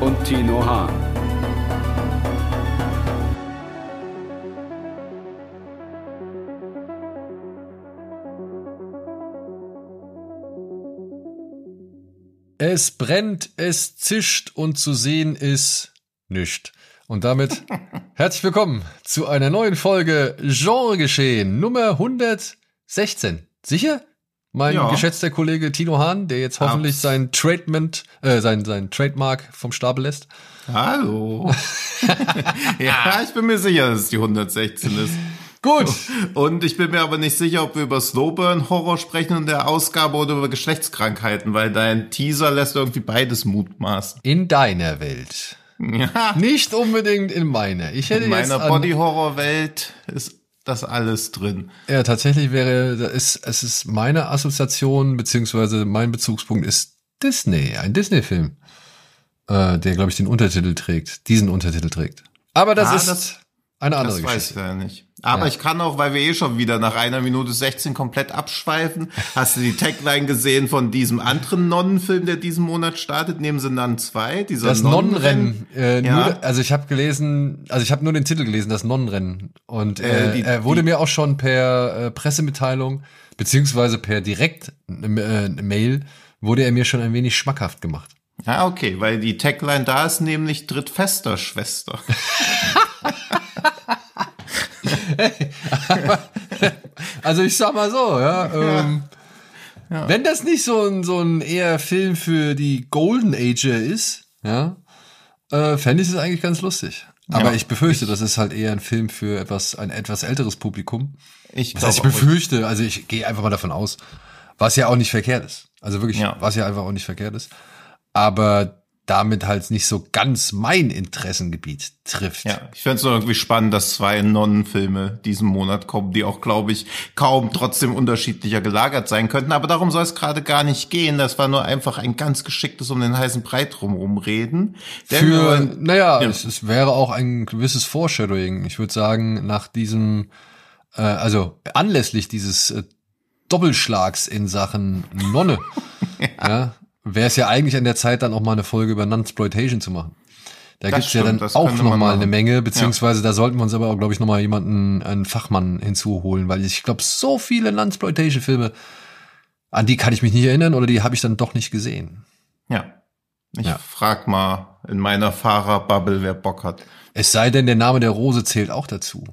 und Tino Hahn. Es brennt, es zischt und zu sehen ist nichts. Und damit herzlich willkommen zu einer neuen Folge Genregeschehen Nummer 116. Sicher? Mein Ja. geschätzter Kollege Tino Hahn, der jetzt hoffentlich Abs- sein Tradement, äh, sein, sein Trademark vom Stapel lässt. Hallo. ja, ich bin mir sicher, dass es die 116 ist. Gut. Und ich bin mir aber nicht sicher, ob wir über Slowburn-Horror sprechen in der Ausgabe oder über Geschlechtskrankheiten, weil dein Teaser lässt irgendwie beides mutmaßen. In deiner Welt. Ja, Nicht unbedingt in meiner. Ich hätte in meiner an, Body-Horror-Welt ist das alles drin. Ja, tatsächlich wäre, ist, es ist meine Assoziation, beziehungsweise mein Bezugspunkt ist Disney, ein Disney-Film, äh, der, glaube ich, den Untertitel trägt, diesen Untertitel trägt. Aber das Ah, ist das- eine andere Das weiß Geschichte. ich ja nicht. Aber Ja. ich kann auch, weil wir eh schon wieder nach einer Minute 16 komplett abschweifen. Hast du die Tagline gesehen von diesem anderen Nonnenfilm, der diesen Monat startet? Nehmen sie dann zwei? Dieser Das Nonnenrennen, äh, Ja. nur, also ich habe gelesen, also ich habe nur den Titel gelesen, das Nonnenrennen. Und äh, Äh, die- er wurde die- mir auch schon per äh, Pressemitteilung, beziehungsweise per Direkt äh, wurde er mir schon ein wenig schmackhaft gemacht. Ja, okay, weil die Tagline da ist nämlich Drittfester Schwester. Also ich sag mal so, ja. Ähm, Wenn das nicht so ein, so ein eher Film für die Golden Ager ist, ja, äh, fände ich es eigentlich ganz lustig. Aber Ja, ich befürchte, das ist halt eher ein Film für etwas, ein etwas älteres Publikum. Ich Was heißt, ich befürchte, also ich gehe einfach mal davon aus, was ja auch nicht verkehrt ist. Also wirklich, Ja. was ja einfach auch nicht verkehrt ist. Aber damit halt nicht so ganz mein Interessengebiet trifft. Ja, ich fände es nur irgendwie spannend, dass zwei Nonnenfilme diesen Monat kommen, die auch, glaube ich, kaum trotzdem unterschiedlicher gelagert sein könnten. Aber darum soll es gerade gar nicht gehen. Das war nur einfach ein ganz geschicktes um den heißen Brei drumherum reden. Denn Für, wollen- naja, Ja. es, es wäre auch ein gewisses Foreshadowing. Ich würde sagen, nach diesem, äh, also anlässlich dieses äh, Doppelschlags in Sachen Nonne, ja, wäre es ja eigentlich an der Zeit, dann auch mal eine Folge über Nunsploitation zu machen. Da Das gibt's ja dann das auch könnte noch man mal eine. Menge, beziehungsweise da sollten wir uns aber auch, glaube ich, noch mal jemanden, einen Fachmann hinzuholen, weil ich glaube, so viele Nunsploitation-Filme, an die kann ich mich nicht erinnern oder die habe ich dann doch nicht gesehen. ja. Ich Ja. frag mal in meiner Fahrerbubble, wer Bock hat. Es sei denn, der Name der Rose zählt auch dazu.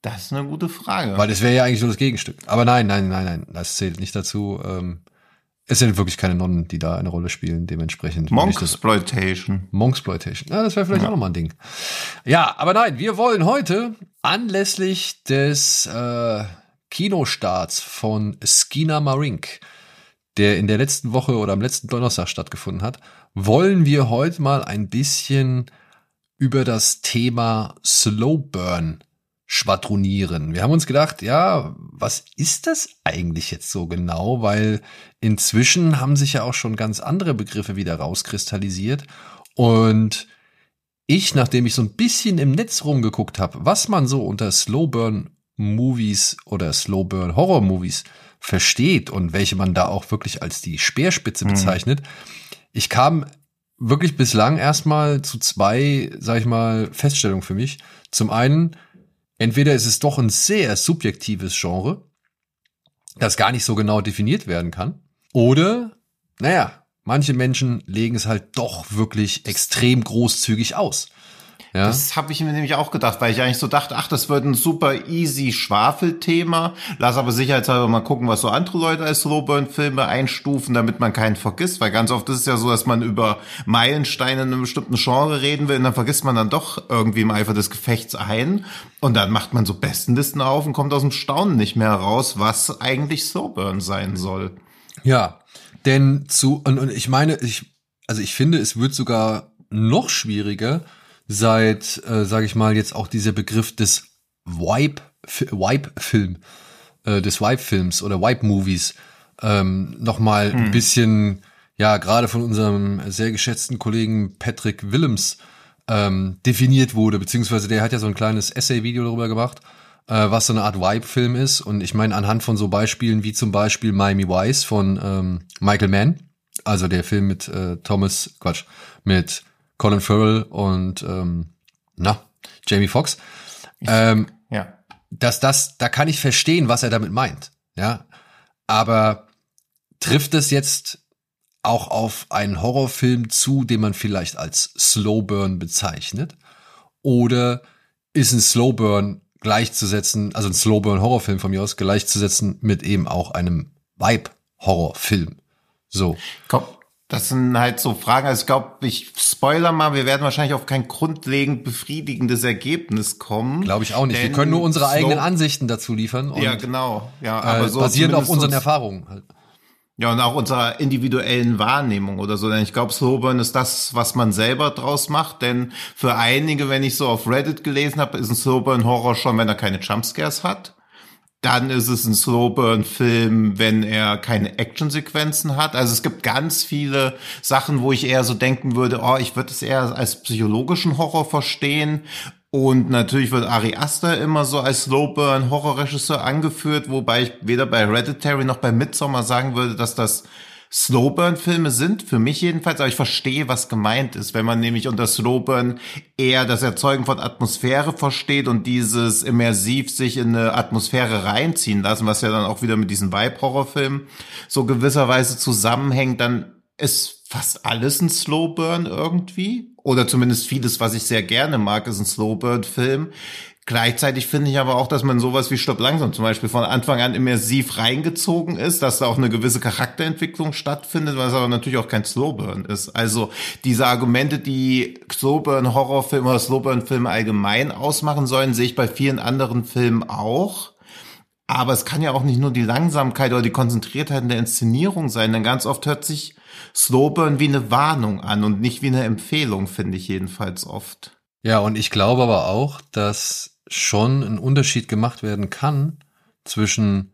Das ist eine gute Frage. Weil es wäre ja eigentlich nur das Gegenstück. Aber nein, nein, nein, nein, das zählt nicht dazu. Ähm, es sind wirklich keine Nonnen, die da eine Rolle spielen, dementsprechend. Monksploitation. Monksploitation. Ja, das wäre vielleicht auch nochmal ein Ding. Ja, aber nein, wir wollen heute anlässlich des äh, Kinostarts von Skina Marink, der in der letzten Woche oder am letzten Donnerstag stattgefunden hat, wollen wir heute mal ein bisschen über das Thema Slow Burn schwadronieren. Wir haben uns gedacht, ja, was ist das eigentlich jetzt so genau? Weil inzwischen haben sich ja auch schon ganz andere Begriffe wieder rauskristallisiert. Und ich, nachdem ich so ein bisschen im Netz rumgeguckt habe, was man so unter Slowburn Movies oder Slowburn Horror Movies versteht und welche man da auch wirklich als die Speerspitze bezeichnet, ich kam wirklich bislang erstmal zu zwei, sag ich mal, Feststellungen für mich. Zum einen, entweder ist es doch ein sehr subjektives Genre, das gar nicht so genau definiert werden kann, oder, naja, manche Menschen legen es halt doch wirklich extrem großzügig aus. Ja? Das habe ich mir nämlich auch gedacht, weil ich eigentlich so dachte, ach, das wird ein super easy Schwafelthema. Lass aber sicherheitshalber mal gucken, was so andere Leute als Slowburn-Filme einstufen, damit man keinen vergisst. Weil ganz oft ist es ja so, dass man über Meilensteine in einem bestimmten Genre reden will und dann vergisst man dann doch irgendwie im Eifer des Gefechts ein. Und dann macht man so Bestenlisten auf und kommt aus dem Staunen nicht mehr raus, was eigentlich Slowburn sein soll. Ja, denn zu, und, und ich meine, ich, also ich finde, es wird sogar noch schwieriger, seit, äh, sage ich mal, jetzt auch dieser Begriff des Wipe, Wipe-Film, äh, des Wipe-Films oder Wipe-Movies ähm, nochmal hm. ein bisschen, ja, gerade von unserem sehr geschätzten Kollegen Patrick Willems ähm, definiert wurde, beziehungsweise der hat ja so ein kleines Essay-Video darüber gemacht, äh, was so eine Art Vibe-Film ist. Und ich meine, anhand von so Beispielen wie zum Beispiel Miami Vice von ähm, Michael Mann, also der Film mit äh, Thomas, Quatsch, mit Colin Farrell und ähm, na, Jamie Foxx. Ähm, ja. Dass das, da kann ich verstehen, was er damit meint. Ja. Aber trifft es jetzt auch auf einen Horrorfilm zu, den man vielleicht als Slowburn bezeichnet? Oder ist ein Slowburn gleichzusetzen, also ein Slowburn-Horrorfilm von mir aus gleichzusetzen mit eben auch einem Vibe-Horrorfilm? So. Komm, das sind halt so Fragen. Also ich glaube, ich spoiler mal, wir werden wahrscheinlich auf kein grundlegend befriedigendes Ergebnis kommen. Glaube ich auch nicht. Wir können nur unsere eigenen Ansichten dazu liefern. Und, ja, genau. Ja, aber äh, so basierend auf unseren Erfahrungen. Halt. Ja, und auch unserer individuellen Wahrnehmung oder so. Denn ich glaube, Slowburn ist das, was man selber draus macht. Denn für einige, wenn ich so auf Reddit gelesen habe, ist ein Slowburn Horror schon, wenn er keine Jumpscares hat. Dann ist es ein Slowburn-Film, wenn er keine Actionsequenzen hat. Also es gibt ganz viele Sachen, wo ich eher so denken würde, oh, ich würde es eher als psychologischen Horror verstehen. Und natürlich wird Ari Aster immer so als Slowburn-Horrorregisseur angeführt, wobei ich weder bei Hereditary noch bei Midsommar sagen würde, dass das Slowburn-Filme sind, für mich jedenfalls, aber ich verstehe, was gemeint ist, wenn man nämlich unter Slowburn eher das Erzeugen von Atmosphäre versteht und dieses immersiv sich in eine Atmosphäre reinziehen lassen, was ja dann auch wieder mit diesen Vibe-Horrorfilmen so gewisserweise zusammenhängt, dann ist fast alles ein Slowburn irgendwie. Oder zumindest vieles, was ich sehr gerne mag, ist ein Slowburn-Film. Gleichzeitig finde ich aber auch, dass man sowas wie Stopp langsam zum Beispiel von Anfang an immersiv reingezogen ist, dass da auch eine gewisse Charakterentwicklung stattfindet, was aber natürlich auch kein Slowburn ist. Also diese Argumente, die Slowburn-Horrorfilme oder Slowburn-Filme allgemein ausmachen sollen, sehe ich bei vielen anderen Filmen auch. Aber es kann ja auch nicht nur die Langsamkeit oder die Konzentriertheit in der Inszenierung sein, denn ganz oft hört sich Slowburn wie eine Warnung an und nicht wie eine Empfehlung, finde ich jedenfalls oft. Ja, und ich glaube aber auch, dass schon ein Unterschied gemacht werden kann zwischen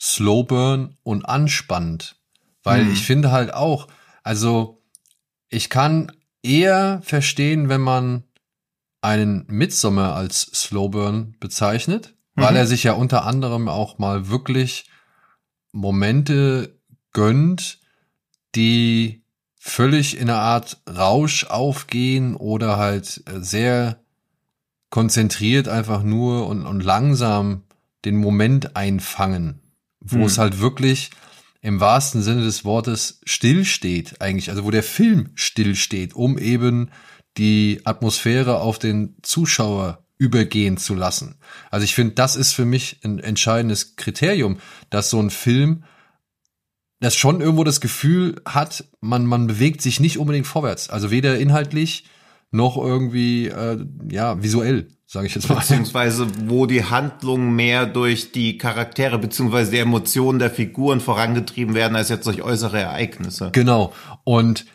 Slowburn und anspannend. Weil hm. ich finde halt auch, also ich kann eher verstehen, wenn man einen Midsommer als Slowburn bezeichnet, mhm. weil er sich ja unter anderem auch mal wirklich Momente gönnt, die völlig in einer Art Rausch aufgehen oder halt sehr konzentriert einfach nur und, und langsam den Moment einfangen, wo hm. es halt wirklich im wahrsten Sinne des Wortes stillsteht eigentlich, also wo der Film stillsteht, um eben die Atmosphäre auf den Zuschauer übergehen zu lassen. Also ich finde, das ist für mich ein entscheidendes Kriterium, dass so ein Film das schon irgendwo das Gefühl hat, man, man bewegt sich nicht unbedingt vorwärts. Also weder inhaltlich noch irgendwie äh, ja visuell, sage ich jetzt mal. Beziehungsweise wo die Handlung mehr durch die Charaktere beziehungsweise die Emotionen der Figuren vorangetrieben werden als jetzt durch äußere Ereignisse. Genau. Und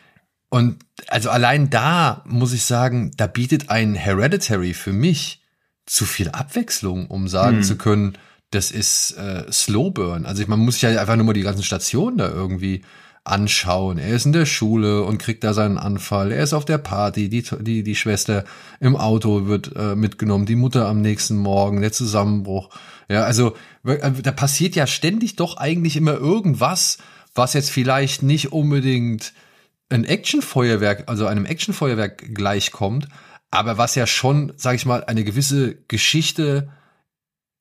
und also allein da muss ich sagen, da bietet ein Hereditary für mich zu viel Abwechslung, um sagen hm. zu können, das ist äh, Slowburn. Also ich, man muss ja einfach nur mal die ganzen Stationen da irgendwie anschauen. Er ist in der Schule und kriegt da seinen Anfall. Er ist auf der Party. Die, die, die Schwester im Auto wird äh, mitgenommen. Die Mutter am nächsten Morgen. Der Zusammenbruch. Ja, also äh, da passiert ja ständig doch eigentlich immer irgendwas, was jetzt vielleicht nicht unbedingt ein Actionfeuerwerk, also einem Actionfeuerwerk gleichkommt, aber was ja schon, sag ich mal, eine gewisse Geschichte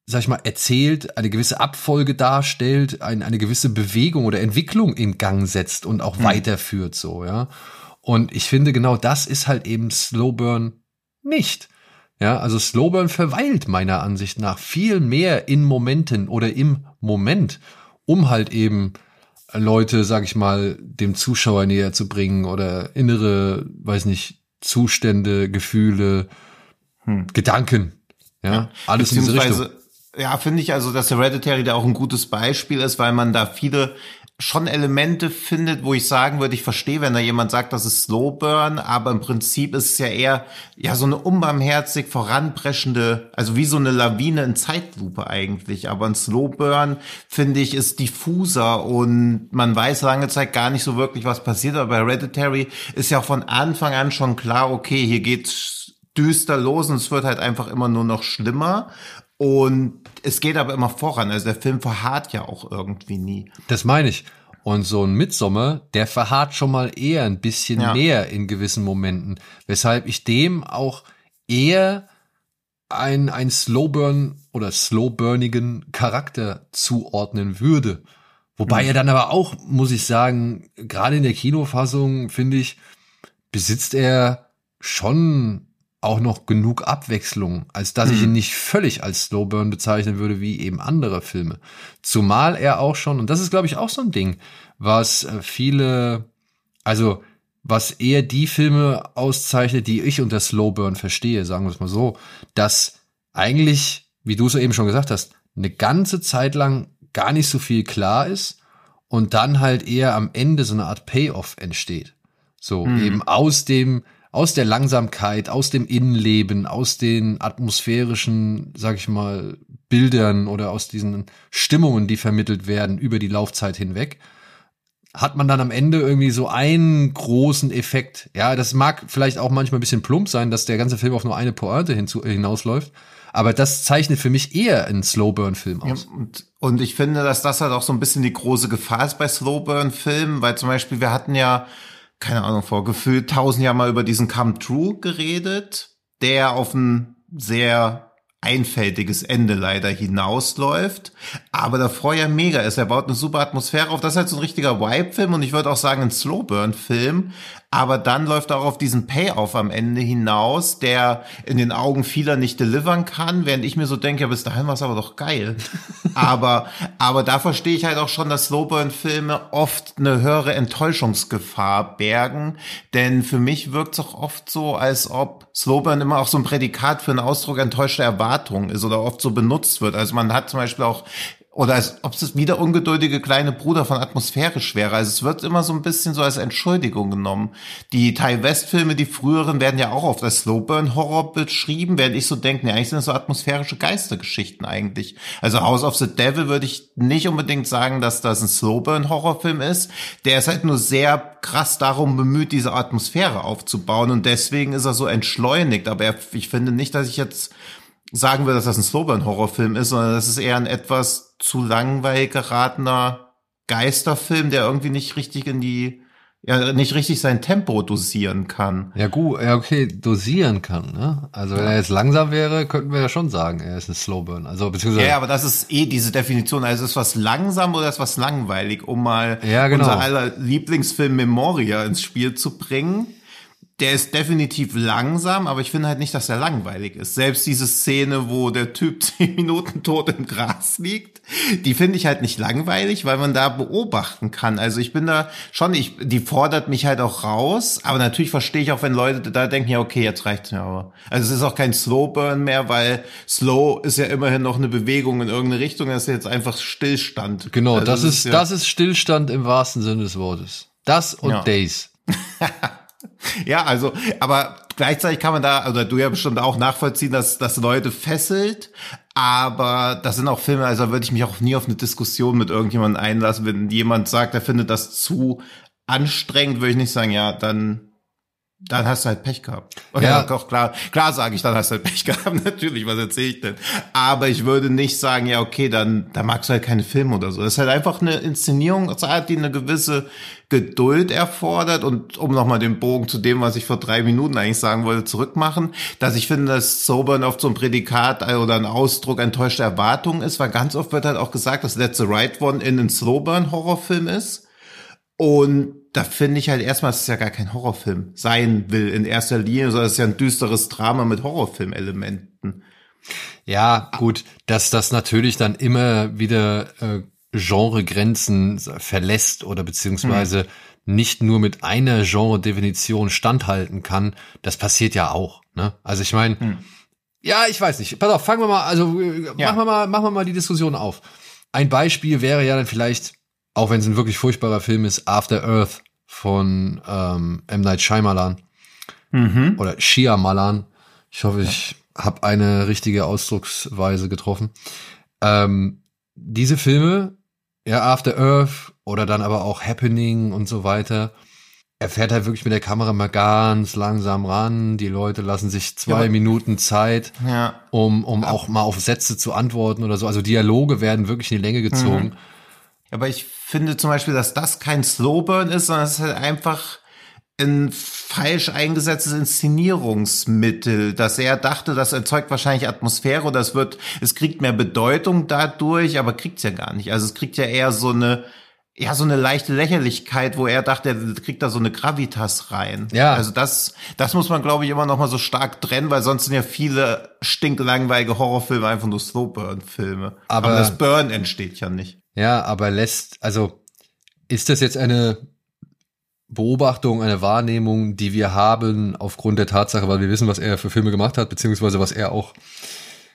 sag ich mal, erzählt, eine gewisse Abfolge darstellt, ein, eine gewisse Bewegung oder Entwicklung in Gang setzt und auch mhm. weiterführt, so, ja. Und ich finde, genau das ist halt eben Slowburn nicht. Ja, also Slowburn verweilt meiner Ansicht nach viel mehr in Momenten oder im Moment, um halt eben Leute, sag ich mal, dem Zuschauer näher zu bringen oder innere, weiß nicht, Zustände, Gefühle, hm. Gedanken. Ja, ja alles in diese Richtung. Ja, finde ich also, dass Hereditary da auch ein gutes Beispiel ist, weil man da viele schon Elemente findet, wo ich sagen würde, ich verstehe, wenn da jemand sagt, das ist Slowburn, aber im Prinzip ist es ja eher ja so eine unbarmherzig voranpreschende, also wie so eine Lawine in Zeitlupe eigentlich. Aber ein Slowburn, finde ich, ist diffuser und man weiß lange Zeit gar nicht so wirklich, was passiert. Aber Hereditary ist ja auch von Anfang an schon klar, okay, hier geht's düster los und es wird halt einfach immer nur noch schlimmer. Und es geht aber immer voran. Also der Film verharrt ja auch irgendwie nie. Das meine ich. Und so ein Midsommer, der verharrt schon mal eher ein bisschen ja. mehr in gewissen Momenten. Weshalb ich dem auch eher ein, ein Slowburn oder slowburnigen Charakter zuordnen würde. Wobei mhm. er dann aber auch, muss ich sagen, gerade in der Kinofassung, finde ich, besitzt er schon auch noch genug Abwechslung, als dass ich ihn mhm. nicht völlig als Slowburn bezeichnen würde, wie eben andere Filme. Zumal er auch schon, und das ist, glaube ich, auch so ein Ding, was äh, viele, also was eher die Filme auszeichnet, die ich unter Slowburn verstehe, sagen wir es mal so, dass eigentlich, wie du es eben schon gesagt hast, eine ganze Zeit lang gar nicht so viel klar ist und dann halt eher am Ende so eine Art Payoff entsteht. So, mhm. eben aus dem, aus der Langsamkeit, aus dem Innenleben, aus den atmosphärischen, sag ich mal, Bildern oder aus diesen Stimmungen, die vermittelt werden über die Laufzeit hinweg, hat man dann am Ende irgendwie so einen großen Effekt. Ja, das mag vielleicht auch manchmal ein bisschen plump sein, dass der ganze Film auf nur eine Pointe hinzu, hinausläuft. Aber das zeichnet für mich eher einen Slowburn-Film aus. Ja, und, und ich finde, dass das halt auch so ein bisschen die große Gefahr ist bei Slowburn-Filmen, weil zum Beispiel wir hatten ja keine Ahnung, vor gefühlt tausend Jahren mal über diesen Come True geredet, der auf ein sehr einfältiges Ende leider hinausläuft, aber davor ja mega ist. Er baut eine super Atmosphäre auf. Das ist halt so ein richtiger Vibe-Film und ich würde auch sagen ein Slowburn-Film, aber dann läuft auch auf diesen Payoff am Ende hinaus, der in den Augen vieler nicht delivern kann, während ich mir so denke, ja, bis dahin war es aber doch geil. aber, aber da verstehe ich halt auch schon, dass Slowburn-Filme oft eine höhere Enttäuschungsgefahr bergen, denn für mich wirkt es auch oft so, als ob Slowburn immer auch so ein Prädikat für einen Ausdruck enttäuschter Erwartungen ist oder oft so benutzt wird. Also man hat zum Beispiel auch oder als ob es wieder ungeduldige kleine Bruder von atmosphärisch wäre. Also es wird immer so ein bisschen so als Entschuldigung genommen. Die Ty West Filme, die früheren, werden ja auch oft als Slowburn Horror beschrieben, während ich so denke, nee, eigentlich sind das so atmosphärische Geistergeschichten eigentlich. Also House of the Devil würde ich nicht unbedingt sagen, dass das ein Slowburn Horrorfilm ist. Der ist halt nur sehr krass darum bemüht, diese Atmosphäre aufzubauen und deswegen ist er so entschleunigt. Aber er, ich finde nicht, dass ich jetzt sagen würde, dass das ein Slowburn-Horrorfilm ist, sondern das ist eher ein etwas zu langweilig geratener Geisterfilm, der irgendwie nicht richtig in die, ja, nicht richtig sein Tempo dosieren kann. Ja, gut, ja, okay, dosieren kann, ne? Also, wenn ja. er jetzt langsam wäre, könnten wir ja schon sagen, er ist ein Slowburn. Also, beziehungsweise. Ja, aber das ist eh diese Definition. Also, ist was langsam oder ist was langweilig, um mal ja, genau. unser aller Lieblingsfilm Memoria ins Spiel zu bringen der ist definitiv langsam, aber ich finde halt nicht, dass er langweilig ist. Selbst diese Szene, wo der Typ zehn Minuten tot im Gras liegt, die finde ich halt nicht langweilig, weil man da beobachten kann. Also ich bin da schon, ich, die fordert mich halt auch raus, aber natürlich verstehe ich auch, wenn Leute da denken, ja, okay, jetzt reicht's mir aber. Also es ist auch kein Slowburn mehr, weil Slow ist ja immerhin noch eine Bewegung in irgendeine Richtung, das ist jetzt einfach Stillstand. Genau, also das ist, ja das ist Stillstand im wahrsten Sinne des Wortes. Das und ja. Days. Ja, also, aber gleichzeitig kann man da, oder du ja bestimmt auch nachvollziehen, dass das Leute fesselt. Aber das sind auch Filme, also da würde ich mich auch nie auf eine Diskussion mit irgendjemandem einlassen. Wenn jemand sagt, er findet das zu anstrengend, würde ich nicht sagen, ja, dann dann hast du halt Pech gehabt. Okay, ja, doch, klar, klar sage ich, dann hast du halt Pech gehabt, natürlich, was erzähle ich denn? Aber ich würde nicht sagen, ja, okay, dann, dann magst du halt keine Filme oder so. Das ist halt einfach eine Inszenierung, die eine gewisse Geduld erfordert und um nochmal den Bogen zu dem, was ich vor drei Minuten eigentlich sagen wollte, zurückmachen, dass ich finde, dass Sobern oft so ein Prädikat oder ein Ausdruck enttäuschter Erwartungen ist, weil ganz oft wird halt auch gesagt, dass Let's the Right One in einen Slowburn Horrorfilm ist. Und da finde ich halt erstmal, dass es ja gar kein Horrorfilm sein will in erster Linie, sondern es ist ja ein düsteres Drama mit Horrorfilmelementen. Ja, gut, dass das natürlich dann immer wieder äh, Genregrenzen verlässt oder beziehungsweise hm. nicht nur mit einer Genre-Definition standhalten kann, das passiert ja auch. Ne? Also ich meine, hm. ja, ich weiß nicht. Pass auf, fangen wir mal, also äh, ja. machen wir mal, machen wir mal die Diskussion auf. Ein Beispiel wäre ja dann vielleicht auch wenn es ein wirklich furchtbarer Film ist, After Earth von ähm, M. Night Shyamalan mhm. oder Shyamalan. Ich hoffe, ich ja. habe eine richtige Ausdrucksweise getroffen. Ähm, diese Filme, ja, After Earth oder dann aber auch Happening und so weiter, er fährt halt wirklich mit der Kamera mal ganz langsam ran. Die Leute lassen sich zwei ja. Minuten Zeit, ja. um, um auch mal auf Sätze zu antworten oder so. Also Dialoge werden wirklich in die Länge gezogen. Mhm. Aber ich finde zum Beispiel, dass das kein Slowburn ist, sondern es ist halt einfach ein falsch eingesetztes Inszenierungsmittel, dass er dachte, das erzeugt wahrscheinlich Atmosphäre oder es wird, es kriegt mehr Bedeutung dadurch, aber kriegt's ja gar nicht. Also es kriegt ja eher so eine, ja, so eine leichte Lächerlichkeit, wo er dachte, er kriegt da so eine Gravitas rein. Ja. Also das, das muss man, glaube ich, immer noch mal so stark trennen, weil sonst sind ja viele stinklangweilige Horrorfilme einfach nur Slowburn-Filme. Aber, aber das Burn entsteht ja nicht. Ja, aber lässt, also ist das jetzt eine Beobachtung, eine Wahrnehmung, die wir haben aufgrund der Tatsache, weil wir wissen, was er für Filme gemacht hat, beziehungsweise was er auch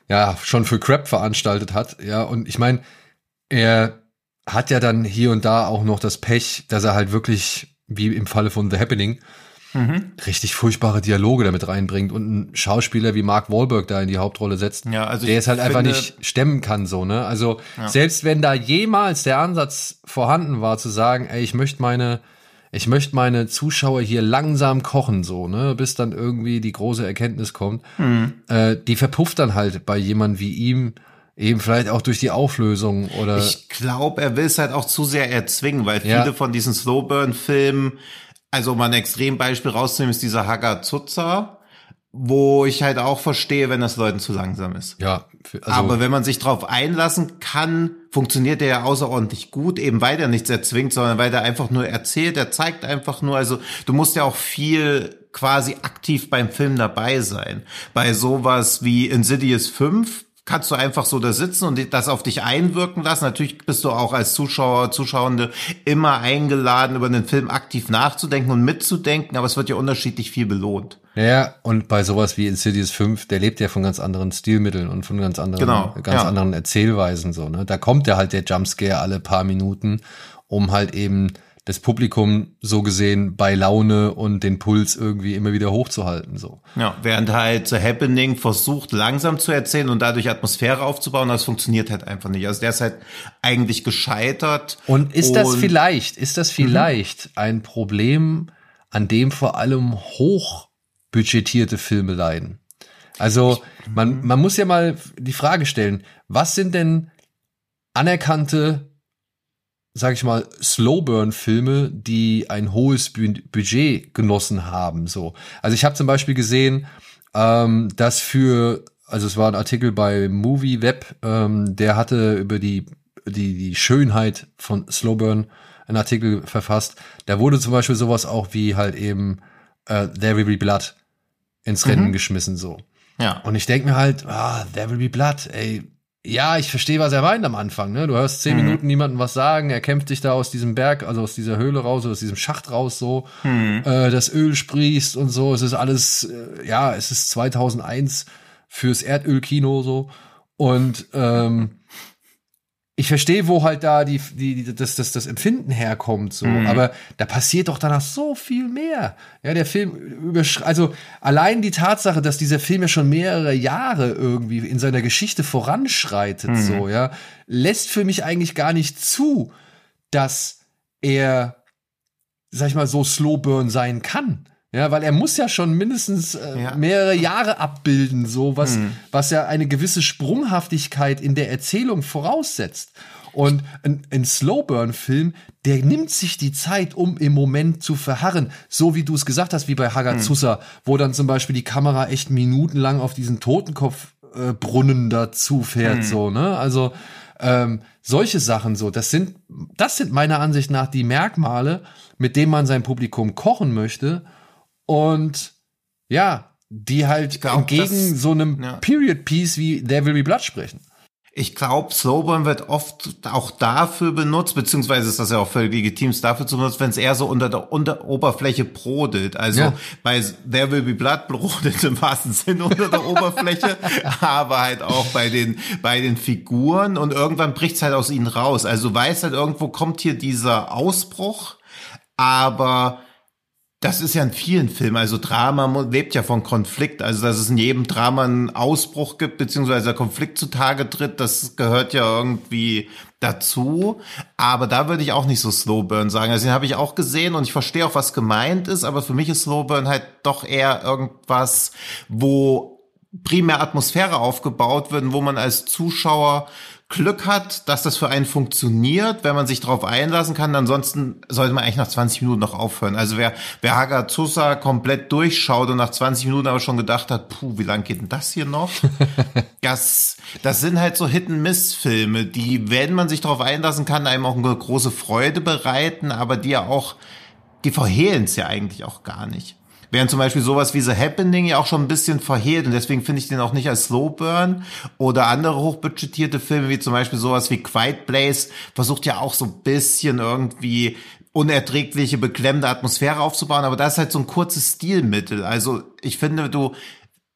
ja schon für Crap veranstaltet hat. Ja, und ich meine, er hat ja dann hier und da auch noch das Pech, dass er halt wirklich, wie im Falle von The Happening, mhm. richtig furchtbare Dialoge damit reinbringt und ein Schauspieler wie Mark Wahlberg da in die Hauptrolle setzt, ja, also der es halt einfach nicht stemmen kann, so, ne? Also, ja. selbst wenn da jemals der Ansatz vorhanden war, zu sagen, ey, ich möchte meine, ich möchte meine Zuschauer hier langsam kochen, so, ne, bis dann irgendwie die große Erkenntnis kommt, mhm. äh, die verpufft dann halt bei jemand wie ihm, Eben vielleicht auch durch die Auflösung oder. Ich glaube, er will es halt auch zu sehr erzwingen, weil viele ja. von diesen Slowburn-Filmen, also mal ein Extrembeispiel rauszunehmen, ist dieser Hagazutza, wo ich halt auch verstehe, wenn das Leuten zu langsam ist. Ja. Also Aber wenn man sich drauf einlassen kann, funktioniert der ja außerordentlich gut, eben weil der nichts erzwingt, sondern weil der einfach nur erzählt, der zeigt einfach nur, also du musst ja auch viel quasi aktiv beim Film dabei sein. Bei sowas wie Insidious 5 kannst du einfach so da sitzen und das auf dich einwirken lassen. Natürlich bist du auch als Zuschauer, Zuschauende immer eingeladen, über den Film aktiv nachzudenken und mitzudenken, aber es wird ja unterschiedlich viel belohnt. Ja, und bei sowas wie Insidious 5, der lebt ja von ganz anderen Stilmitteln und von ganz anderen, genau, ganz ja. anderen Erzählweisen so, ne? Da kommt ja halt der Jumpscare alle paar Minuten, um halt eben das Publikum so gesehen bei Laune und den Puls irgendwie immer wieder hochzuhalten. So. Ja, während halt The Happening versucht, langsam zu erzählen und dadurch Atmosphäre aufzubauen, das funktioniert halt einfach nicht. Also der ist halt eigentlich gescheitert. Und ist und das vielleicht, ist das vielleicht mhm. ein Problem, an dem vor allem hochbudgetierte Filme leiden? Also man, mhm. man muss ja mal die Frage stellen, was sind denn anerkannte sag ich mal, Slowburn-Filme, die ein hohes Budget genossen haben. So, also ich habe zum Beispiel gesehen, ähm, dass für, also es war ein Artikel bei Movie Web, ähm, der hatte über die die die Schönheit von Slowburn einen Artikel verfasst. Da wurde zum Beispiel sowas auch wie halt eben äh, There Will Be Blood ins Rennen mhm. geschmissen so. Ja. Und ich denk mir halt, ah, There Will Be Blood, ey, ja, ich verstehe, was er meint am Anfang. Ne? Du hörst zehn mhm. Minuten niemandem was sagen. Er kämpft sich da aus diesem Berg, also aus dieser Höhle raus, aus diesem Schacht raus so. Mhm. Äh, das Öl sprießt und so. Es ist alles, äh, ja, es ist 2001 fürs Erdölkino so. Und ähm, ich verstehe, wo halt da die, die, die, das, das, das Empfinden herkommt, so. Mhm. Aber da passiert doch danach so viel mehr. Ja, der Film überschreitet, also allein die Tatsache, dass dieser Film ja schon mehrere Jahre irgendwie in seiner Geschichte voranschreitet, mhm. so, ja, lässt für mich eigentlich gar nicht zu, dass er, sag ich mal, so Slowburn sein kann. Ja, weil er muss ja schon mindestens äh, ja. mehrere Jahre abbilden, so was, hm. was ja eine gewisse Sprunghaftigkeit in der Erzählung voraussetzt. Und ein, ein Slowburn-Film, der nimmt sich die Zeit, um im Moment zu verharren. So wie du es gesagt hast, wie bei Hagazusa, hm. wo dann zum Beispiel die Kamera echt minutenlang auf diesen Totenkopfbrunnen äh, dazu fährt, hm. so, ne? Also, ähm, solche Sachen so, das sind, das sind meiner Ansicht nach die Merkmale, mit denen man sein Publikum kochen möchte und ja, die halt glaub, entgegen das, so einem ja. Period Piece wie There Will Be Blood sprechen. Ich glaube, Slowburn wird oft auch dafür benutzt, beziehungsweise ist das ja auch völlig legitim, dafür zu benutzen, wenn es eher so unter der unter Oberfläche brodelt. Also ja. bei There Will Be Blood brodelt im wahrsten Sinne unter der Oberfläche, aber halt auch bei den, bei den Figuren und irgendwann bricht es halt aus ihnen raus. Also du weißt halt, irgendwo kommt hier dieser Ausbruch, aber das ist ja in vielen Filmen, also Drama lebt ja von Konflikt, also dass es in jedem Drama einen Ausbruch gibt, beziehungsweise Konflikt zutage tritt, das gehört ja irgendwie dazu. Aber da würde ich auch nicht so Slowburn sagen. Also den habe ich auch gesehen und ich verstehe auch, was gemeint ist, aber für mich ist Slowburn halt doch eher irgendwas, wo primär Atmosphäre aufgebaut wird, wo man als Zuschauer Glück hat, dass das für einen funktioniert, wenn man sich darauf einlassen kann. Ansonsten sollte man eigentlich nach 20 Minuten noch aufhören. Also wer, wer Hagazusa komplett durchschaut und nach 20 Minuten aber schon gedacht hat, puh, wie lang geht denn das hier noch? das, das sind halt so Hit-and-Miss-Filme, die, wenn man sich darauf einlassen kann, einem auch eine große Freude bereiten, aber die ja auch, die verhehlen es ja eigentlich auch gar nicht. Während zum Beispiel sowas wie The Happening ja auch schon ein bisschen verhehlt und deswegen finde ich den auch nicht als Slow Burn oder andere hochbudgetierte Filme wie zum Beispiel sowas wie Quiet Place versucht ja auch so ein bisschen irgendwie unerträgliche, beklemmende Atmosphäre aufzubauen, aber das ist halt so ein kurzes Stilmittel. Also ich finde, du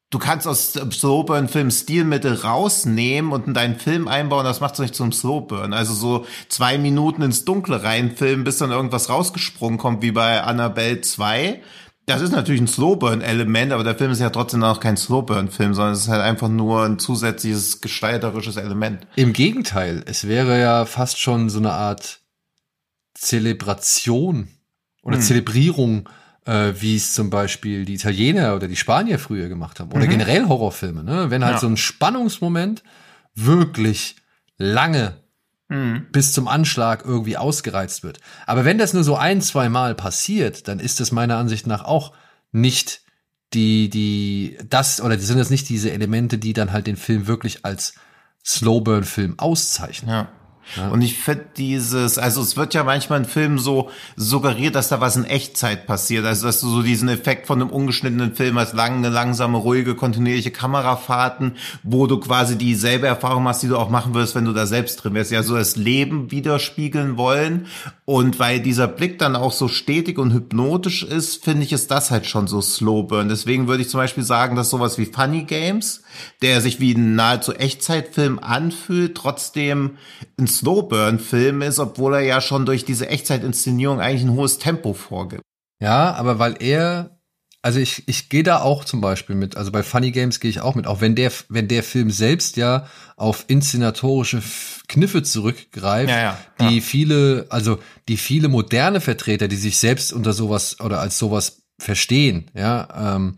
du kannst aus Slowburn-Film Stilmittel rausnehmen und in deinen Film einbauen, das macht es nicht zum Slowburn. Also so zwei Minuten ins Dunkle reinfilmen, bis dann irgendwas rausgesprungen kommt, wie bei Annabelle 2. Das ist natürlich ein Slowburn-Element, aber der Film ist ja trotzdem noch kein Slowburn-Film, sondern es ist halt einfach nur ein zusätzliches gestalterisches Element. Im Gegenteil, es wäre ja fast schon so eine Art Zelebration oder hm. Zelebrierung, äh, wie es zum Beispiel die Italiener oder die Spanier früher gemacht haben. Oder mhm. generell Horrorfilme, ne? Wenn halt ja. so ein Spannungsmoment wirklich lange mhm. bis zum Anschlag irgendwie ausgereizt wird. Aber wenn das nur so ein, zwei Mal passiert, dann ist das meiner Ansicht nach auch nicht die, die, das, oder sind das nicht diese Elemente, die dann halt den Film wirklich als Slowburn-Film auszeichnen. Ja. Ja. Und ich finde dieses, also es wird ja manchmal in Filmen so suggeriert, dass da was in Echtzeit passiert. Also dass du so diesen Effekt von einem ungeschnittenen Film hast, lange, langsame, ruhige, kontinuierliche Kamerafahrten, wo du quasi dieselbe Erfahrung machst, die du auch machen würdest, wenn du da selbst drin wärst. Ja, so das Leben widerspiegeln wollen. Und weil dieser Blick dann auch so stetig und hypnotisch ist, finde ich, ist das halt schon so slow burn. Deswegen würde ich zum Beispiel sagen, dass sowas wie Funny Games, der sich wie ein nahezu Echtzeitfilm anfühlt, trotzdem ein Slowburn-Film ist, obwohl er ja schon durch diese Echtzeit-Inszenierung eigentlich ein hohes Tempo vorgibt. Ja, aber weil er also ich, ich gehe da auch zum Beispiel mit, also bei Funny Games gehe ich auch mit, auch wenn der, wenn der Film selbst ja auf inszenatorische Kniffe zurückgreift, ja, ja, die ja. viele, also die viele moderne Vertreter, die sich selbst unter sowas oder als sowas verstehen, ja, ähm,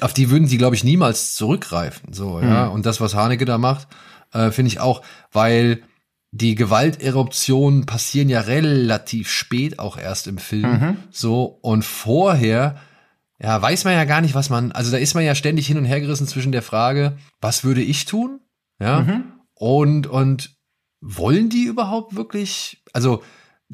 auf die würden sie, glaube ich, niemals zurückgreifen. So, mhm. ja. Und das, was Haneke da macht, äh, finde ich auch, weil die Gewalteruptionen passieren ja relativ spät auch erst im Film. Mhm. So, und vorher ja, weiß man ja gar nicht, was man, also da ist man ja ständig hin und her gerissen zwischen der Frage, was würde ich tun? Ja. Mhm. Und, und wollen die überhaupt wirklich, also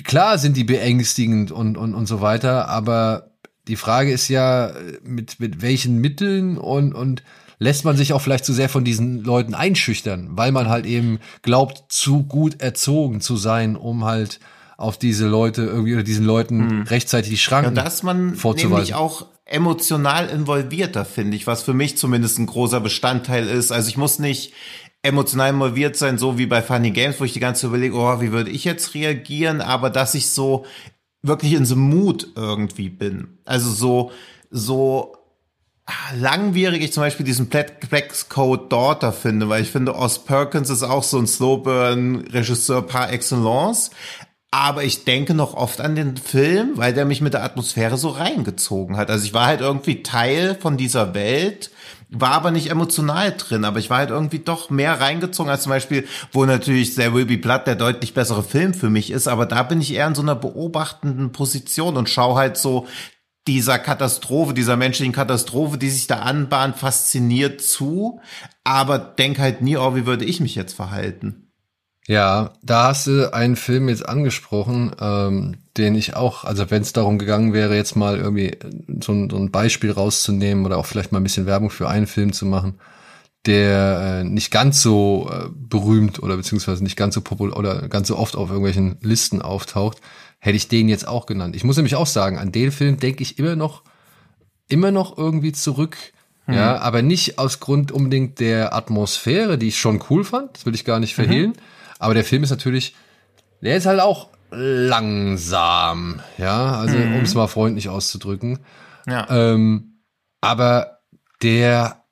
klar sind die beängstigend und, und, und so weiter, aber die Frage ist ja, mit, mit welchen Mitteln und, und lässt man sich auch vielleicht zu sehr von diesen Leuten einschüchtern, weil man halt eben glaubt, zu gut erzogen zu sein, um halt auf diese Leute irgendwie oder diesen Leuten hm. rechtzeitig die Schranken ja, dass man vorzuweisen. nämlich auch emotional involvierter, finde ich, was für mich zumindest ein großer Bestandteil ist. Also ich muss nicht emotional involviert sein, so wie bei Funny Games, wo ich die ganze Zeit überlege, oh, wie würde ich jetzt reagieren, aber dass ich so wirklich in so Mut irgendwie bin. Also so, so langwierig ich zum Beispiel diesen Plex Code Daughter finde, weil ich finde, Oz Perkins ist auch so ein Slowburn-Regisseur par excellence. Aber ich denke noch oft an den Film, weil der mich mit der Atmosphäre so reingezogen hat. Also ich war halt irgendwie Teil von dieser Welt, war aber nicht emotional drin, aber ich war halt irgendwie doch mehr reingezogen als zum Beispiel, wo natürlich There Will Be Blood der deutlich bessere Film für mich ist, aber da bin ich eher in so einer beobachtenden Position und schaue halt so dieser Katastrophe, dieser menschlichen Katastrophe, die sich da anbahnt, fasziniert zu, aber denk halt nie, oh, wie würde ich mich jetzt verhalten? Ja, da hast du einen Film jetzt angesprochen, ähm, den ich auch, also wenn es darum gegangen wäre, jetzt mal irgendwie so ein, so ein, Beispiel rauszunehmen oder auch vielleicht mal ein bisschen Werbung für einen Film zu machen, der äh, nicht ganz so äh, berühmt oder beziehungsweise nicht ganz so populär oder ganz so oft auf irgendwelchen Listen auftaucht, hätte ich den jetzt auch genannt. Ich muss nämlich auch sagen, an den Film denke ich immer noch, immer noch irgendwie zurück. Mhm. Ja, aber nicht aus Grund unbedingt der Atmosphäre, die ich schon cool fand. Das will ich gar nicht verhehlen. Mhm. Aber der Film ist natürlich, der ist halt auch langsam. Ja, also mhm. um es mal freundlich auszudrücken. Ja. Ähm, aber der,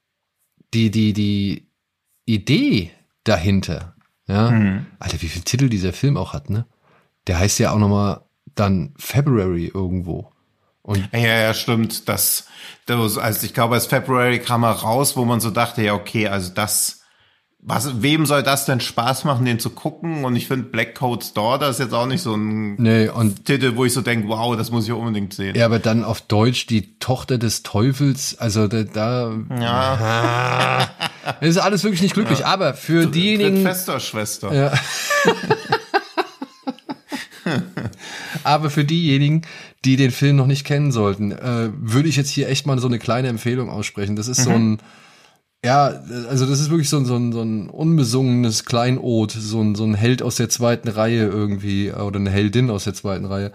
die, die, die Idee dahinter, ja, mhm. Alter, wie viel Titel dieser Film auch hat, ne? Der heißt ja auch nochmal dann February irgendwo. Und ja, ja, stimmt. Das, das, also ich glaube, als February kam er raus, wo man so dachte, ja, okay, also das, was, wem soll das denn Spaß machen, den zu gucken? Und ich finde Black Coat's Daughter ist jetzt auch nicht so ein nee, und Titel, wo ich so denke, wow, das muss ich unbedingt sehen. Ja, aber dann auf Deutsch die Tochter des Teufels, also da, da ja. das ist alles wirklich nicht glücklich. Ja. Aber für du, diejenigen. Fester Schwester. Ja. aber für diejenigen, die den Film noch nicht kennen sollten, äh, würde ich jetzt hier echt mal so eine kleine Empfehlung aussprechen. Das ist mhm. so ein ja, also das ist wirklich so ein, so ein, so ein unbesungenes Kleinod, so ein, so ein Held aus der zweiten Reihe irgendwie, oder eine Heldin aus der zweiten Reihe.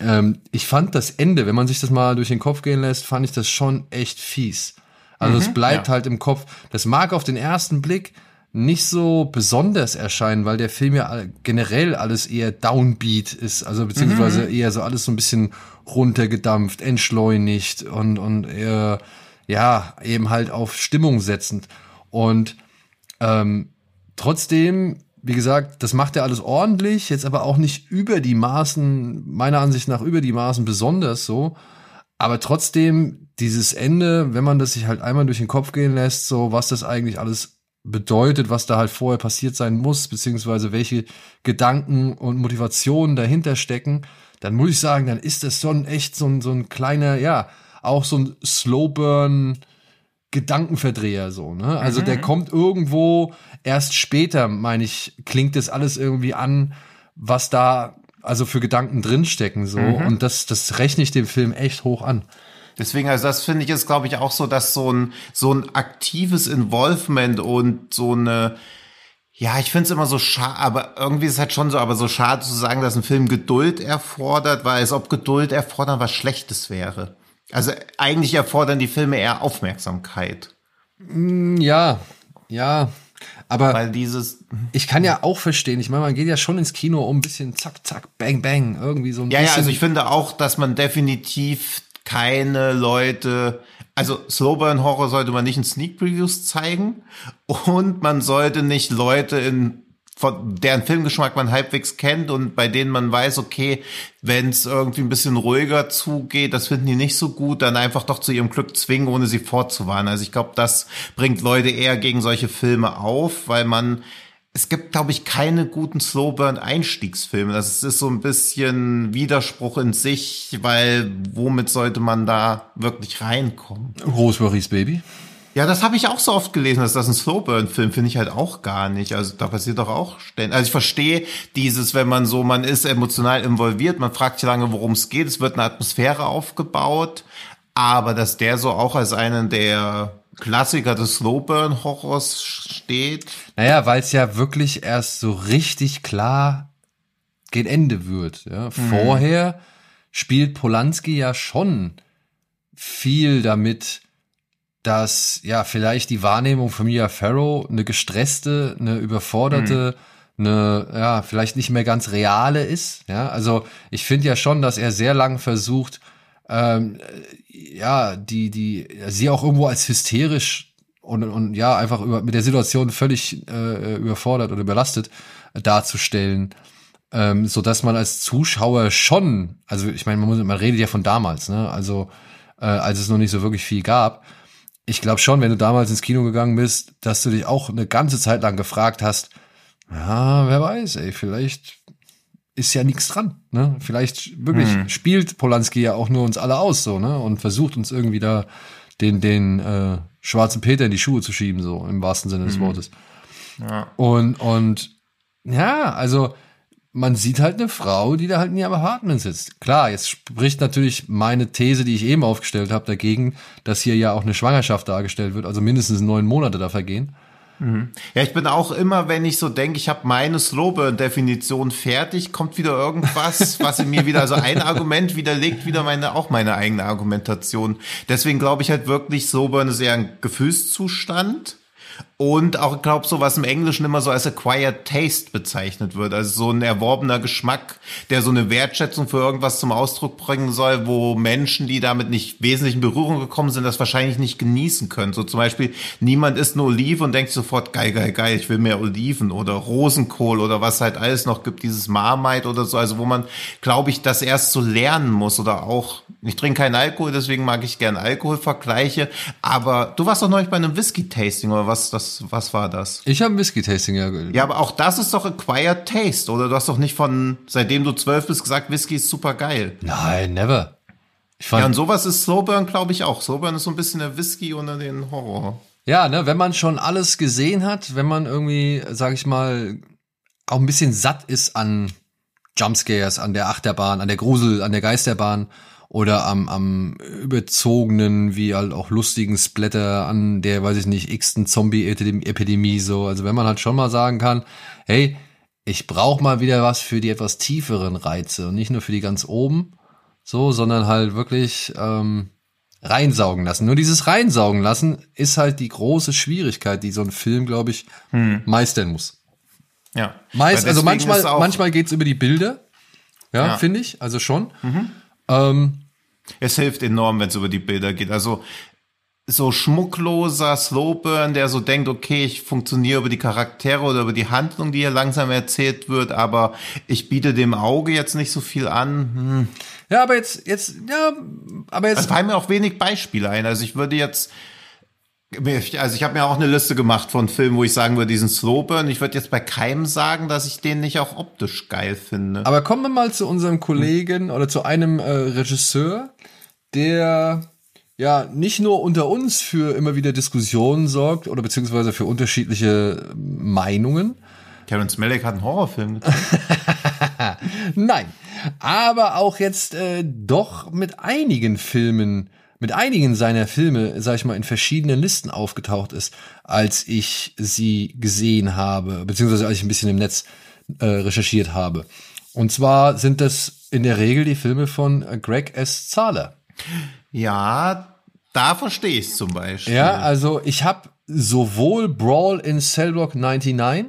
Ähm, ich fand das Ende, wenn man sich das mal durch den Kopf gehen lässt, fand ich das schon echt fies. Also mhm, es bleibt ja. halt im Kopf. Das mag auf den ersten Blick nicht so besonders erscheinen, weil der Film ja generell alles eher downbeat ist, also beziehungsweise mhm. eher so alles so ein bisschen runtergedampft, entschleunigt und, und eher ja, eben halt auf Stimmung setzend. Und ähm, trotzdem, wie gesagt, das macht er alles ordentlich, jetzt aber auch nicht über die Maßen, meiner Ansicht nach über die Maßen besonders so. Aber trotzdem, dieses Ende, wenn man das sich halt einmal durch den Kopf gehen lässt, so was das eigentlich alles bedeutet, was da halt vorher passiert sein muss, beziehungsweise welche Gedanken und Motivationen dahinter stecken, dann muss ich sagen, dann ist das schon echt so ein, so ein kleiner, ja, auch so ein Slowburn Gedankenverdreher so, ne? Also mhm. der kommt irgendwo erst später, meine ich, klingt das alles irgendwie an, was da also für Gedanken drinstecken so mhm. und das das rechne ich dem Film echt hoch an. Deswegen, also das finde ich ist, glaube ich, auch so, dass so ein so ein aktives Involvement und so eine ja, ich finde es immer so schade, aber irgendwie ist es halt schon so, aber so schade zu sagen, dass ein Film Geduld erfordert, weil es ob Geduld erfordern was Schlechtes wäre. Also eigentlich erfordern die Filme eher Aufmerksamkeit. Mm, ja, ja. Aber Weil dieses ich kann ja auch verstehen, ich meine, man geht ja schon ins Kino um ein bisschen zack, zack, bang, bang, irgendwie so ein ja, bisschen. Ja, also ich finde auch, dass man definitiv keine Leute, also Slowburn Horror sollte man nicht in Sneak Previews zeigen und man sollte nicht Leute in von deren Filmgeschmack man halbwegs kennt und bei denen man weiß, okay, wenn es irgendwie ein bisschen ruhiger zugeht, das finden die nicht so gut, dann einfach doch zu ihrem Glück zwingen, ohne sie fortzuwarnen. Also ich glaube, das bringt Leute eher gegen solche Filme auf, weil man es gibt, glaube ich, keine guten Slowburn-Einstiegsfilme. Das ist so ein bisschen Widerspruch in sich, weil womit sollte man da wirklich reinkommen? Rosemary's Baby? Ja, das habe ich auch so oft gelesen, dass das ein Slowburn-Film finde ich halt auch gar nicht. Also da passiert doch auch ständig. Also ich verstehe dieses, wenn man so, man ist emotional involviert, man fragt sich lange, worum es geht, es wird eine Atmosphäre aufgebaut, aber dass der so auch als einen der Klassiker des Slowburn-Horrors steht. Naja, weil es ja wirklich erst so richtig klar gegen Ende wird. Ja. Mhm. Vorher spielt Polanski ja schon viel damit, dass ja vielleicht die Wahrnehmung von Mia Farrow eine gestresste, eine überforderte, mhm. eine ja vielleicht nicht mehr ganz reale ist. Ja, also ich finde ja schon, dass er sehr lang versucht, ähm, ja die die sie auch irgendwo als hysterisch und und ja einfach über, mit der Situation völlig äh, überfordert oder überlastet darzustellen. Ähm, so dass man als Zuschauer schon, also ich meine, man muss, man redet ja von damals, ne? Also äh, als es noch nicht so wirklich viel gab, ich glaube schon, wenn du damals ins Kino gegangen bist, dass du dich auch eine ganze Zeit lang gefragt hast, ja, wer weiß, ey, vielleicht ist ja nichts dran, ne? Vielleicht wirklich hm. spielt Polanski ja auch nur uns alle aus, so, ne? Und versucht uns irgendwie da den, den äh, schwarzen Peter in die Schuhe zu schieben, so im wahrsten Sinne des hm. Wortes. Ja. Und, und ja, also man sieht halt eine Frau, die da halt in ihrem Apartment sitzt. Klar, jetzt spricht natürlich meine These, die ich eben aufgestellt habe, dagegen, dass hier ja auch eine Schwangerschaft dargestellt wird, also mindestens neun Monate da vergehen. Ja, ich bin auch immer, wenn ich so denke, ich habe meine Slowburn-Definition fertig, kommt wieder irgendwas, was in mir wieder, also ein Argument widerlegt wieder meine, auch meine eigene Argumentation. Deswegen glaube ich halt wirklich, Slowburn ist eher ein Gefühlszustand. Und auch, ich glaube, so was im Englischen immer so als acquired taste bezeichnet wird. Also so ein erworbener Geschmack, der so eine Wertschätzung für irgendwas zum Ausdruck bringen soll, wo Menschen, die damit nicht wesentlich in Berührung gekommen sind, das wahrscheinlich nicht genießen können. So zum Beispiel, niemand isst eine Olive und denkt sofort, geil, geil, geil, ich will mehr Oliven oder Rosenkohl oder was halt alles noch gibt, dieses Marmite oder so. Also wo man, glaube ich, das erst so lernen muss oder auch, ich trinke keinen Alkohol, deswegen mag ich gern Alkoholvergleiche. Aber du warst doch neulich bei einem Whisky-Tasting oder was, das was, war das? Ich habe ein Whisky-Tasting, ja. Ja, aber auch das ist doch Acquired Taste, oder? Du hast doch nicht von, seitdem du zwölf bist, gesagt, Whisky ist super geil. Nein, never. Ich fand, ja, und sowas ist Slowburn, glaube ich, auch. Slowburn ist so ein bisschen der Whisky unter den Horror. Ja, ne, wenn man schon alles gesehen hat, wenn man irgendwie, sag ich mal, auch ein bisschen satt ist an Jumpscares, an der Achterbahn, an der Grusel, an der Geisterbahn oder am, am überzogenen, wie halt auch lustigen Splatter an der, weiß ich nicht, x-ten Zombie-Epidemie so. Also wenn man halt schon mal sagen kann, hey, ich brauche mal wieder was für die etwas tieferen Reize und nicht nur für die ganz oben, so, sondern halt wirklich ähm, reinsaugen lassen. Nur dieses reinsaugen lassen ist halt die große Schwierigkeit, die so ein Film, glaube ich, hm. meistern muss. Ja. Meist, also manchmal, manchmal geht's über die Bilder, ja, ja. finde ich, also schon. Mhm. Ähm, es hilft enorm, wenn es über die Bilder geht. Also so schmuckloser Slowburn, der so denkt, okay, ich funktioniere über die Charaktere oder über die Handlung, die hier langsam erzählt wird, aber ich biete dem Auge jetzt nicht so viel an. Hm. Ja, aber jetzt, jetzt, ja, aber jetzt. Es fallen mir auch wenig Beispiele ein. Also ich würde jetzt, also ich habe mir auch eine Liste gemacht von Filmen, wo ich sagen würde, diesen Slowburn. Ich würde jetzt bei keinem sagen, dass ich den nicht auch optisch geil finde. Aber kommen wir mal zu unserem Kollegen oder zu einem äh, Regisseur, der ja nicht nur unter uns für immer wieder Diskussionen sorgt oder beziehungsweise für unterschiedliche Meinungen. Terence Malick hat einen Horrorfilm. Nein, aber auch jetzt äh, doch mit einigen Filmen mit einigen seiner Filme, sag ich mal, in verschiedenen Listen aufgetaucht ist, als ich sie gesehen habe, beziehungsweise als ich ein bisschen im Netz äh, recherchiert habe. Und zwar sind das in der Regel die Filme von Greg S. Zahler. Ja, da verstehe ich es zum Beispiel. Ja, also ich habe sowohl Brawl in Cellblock 99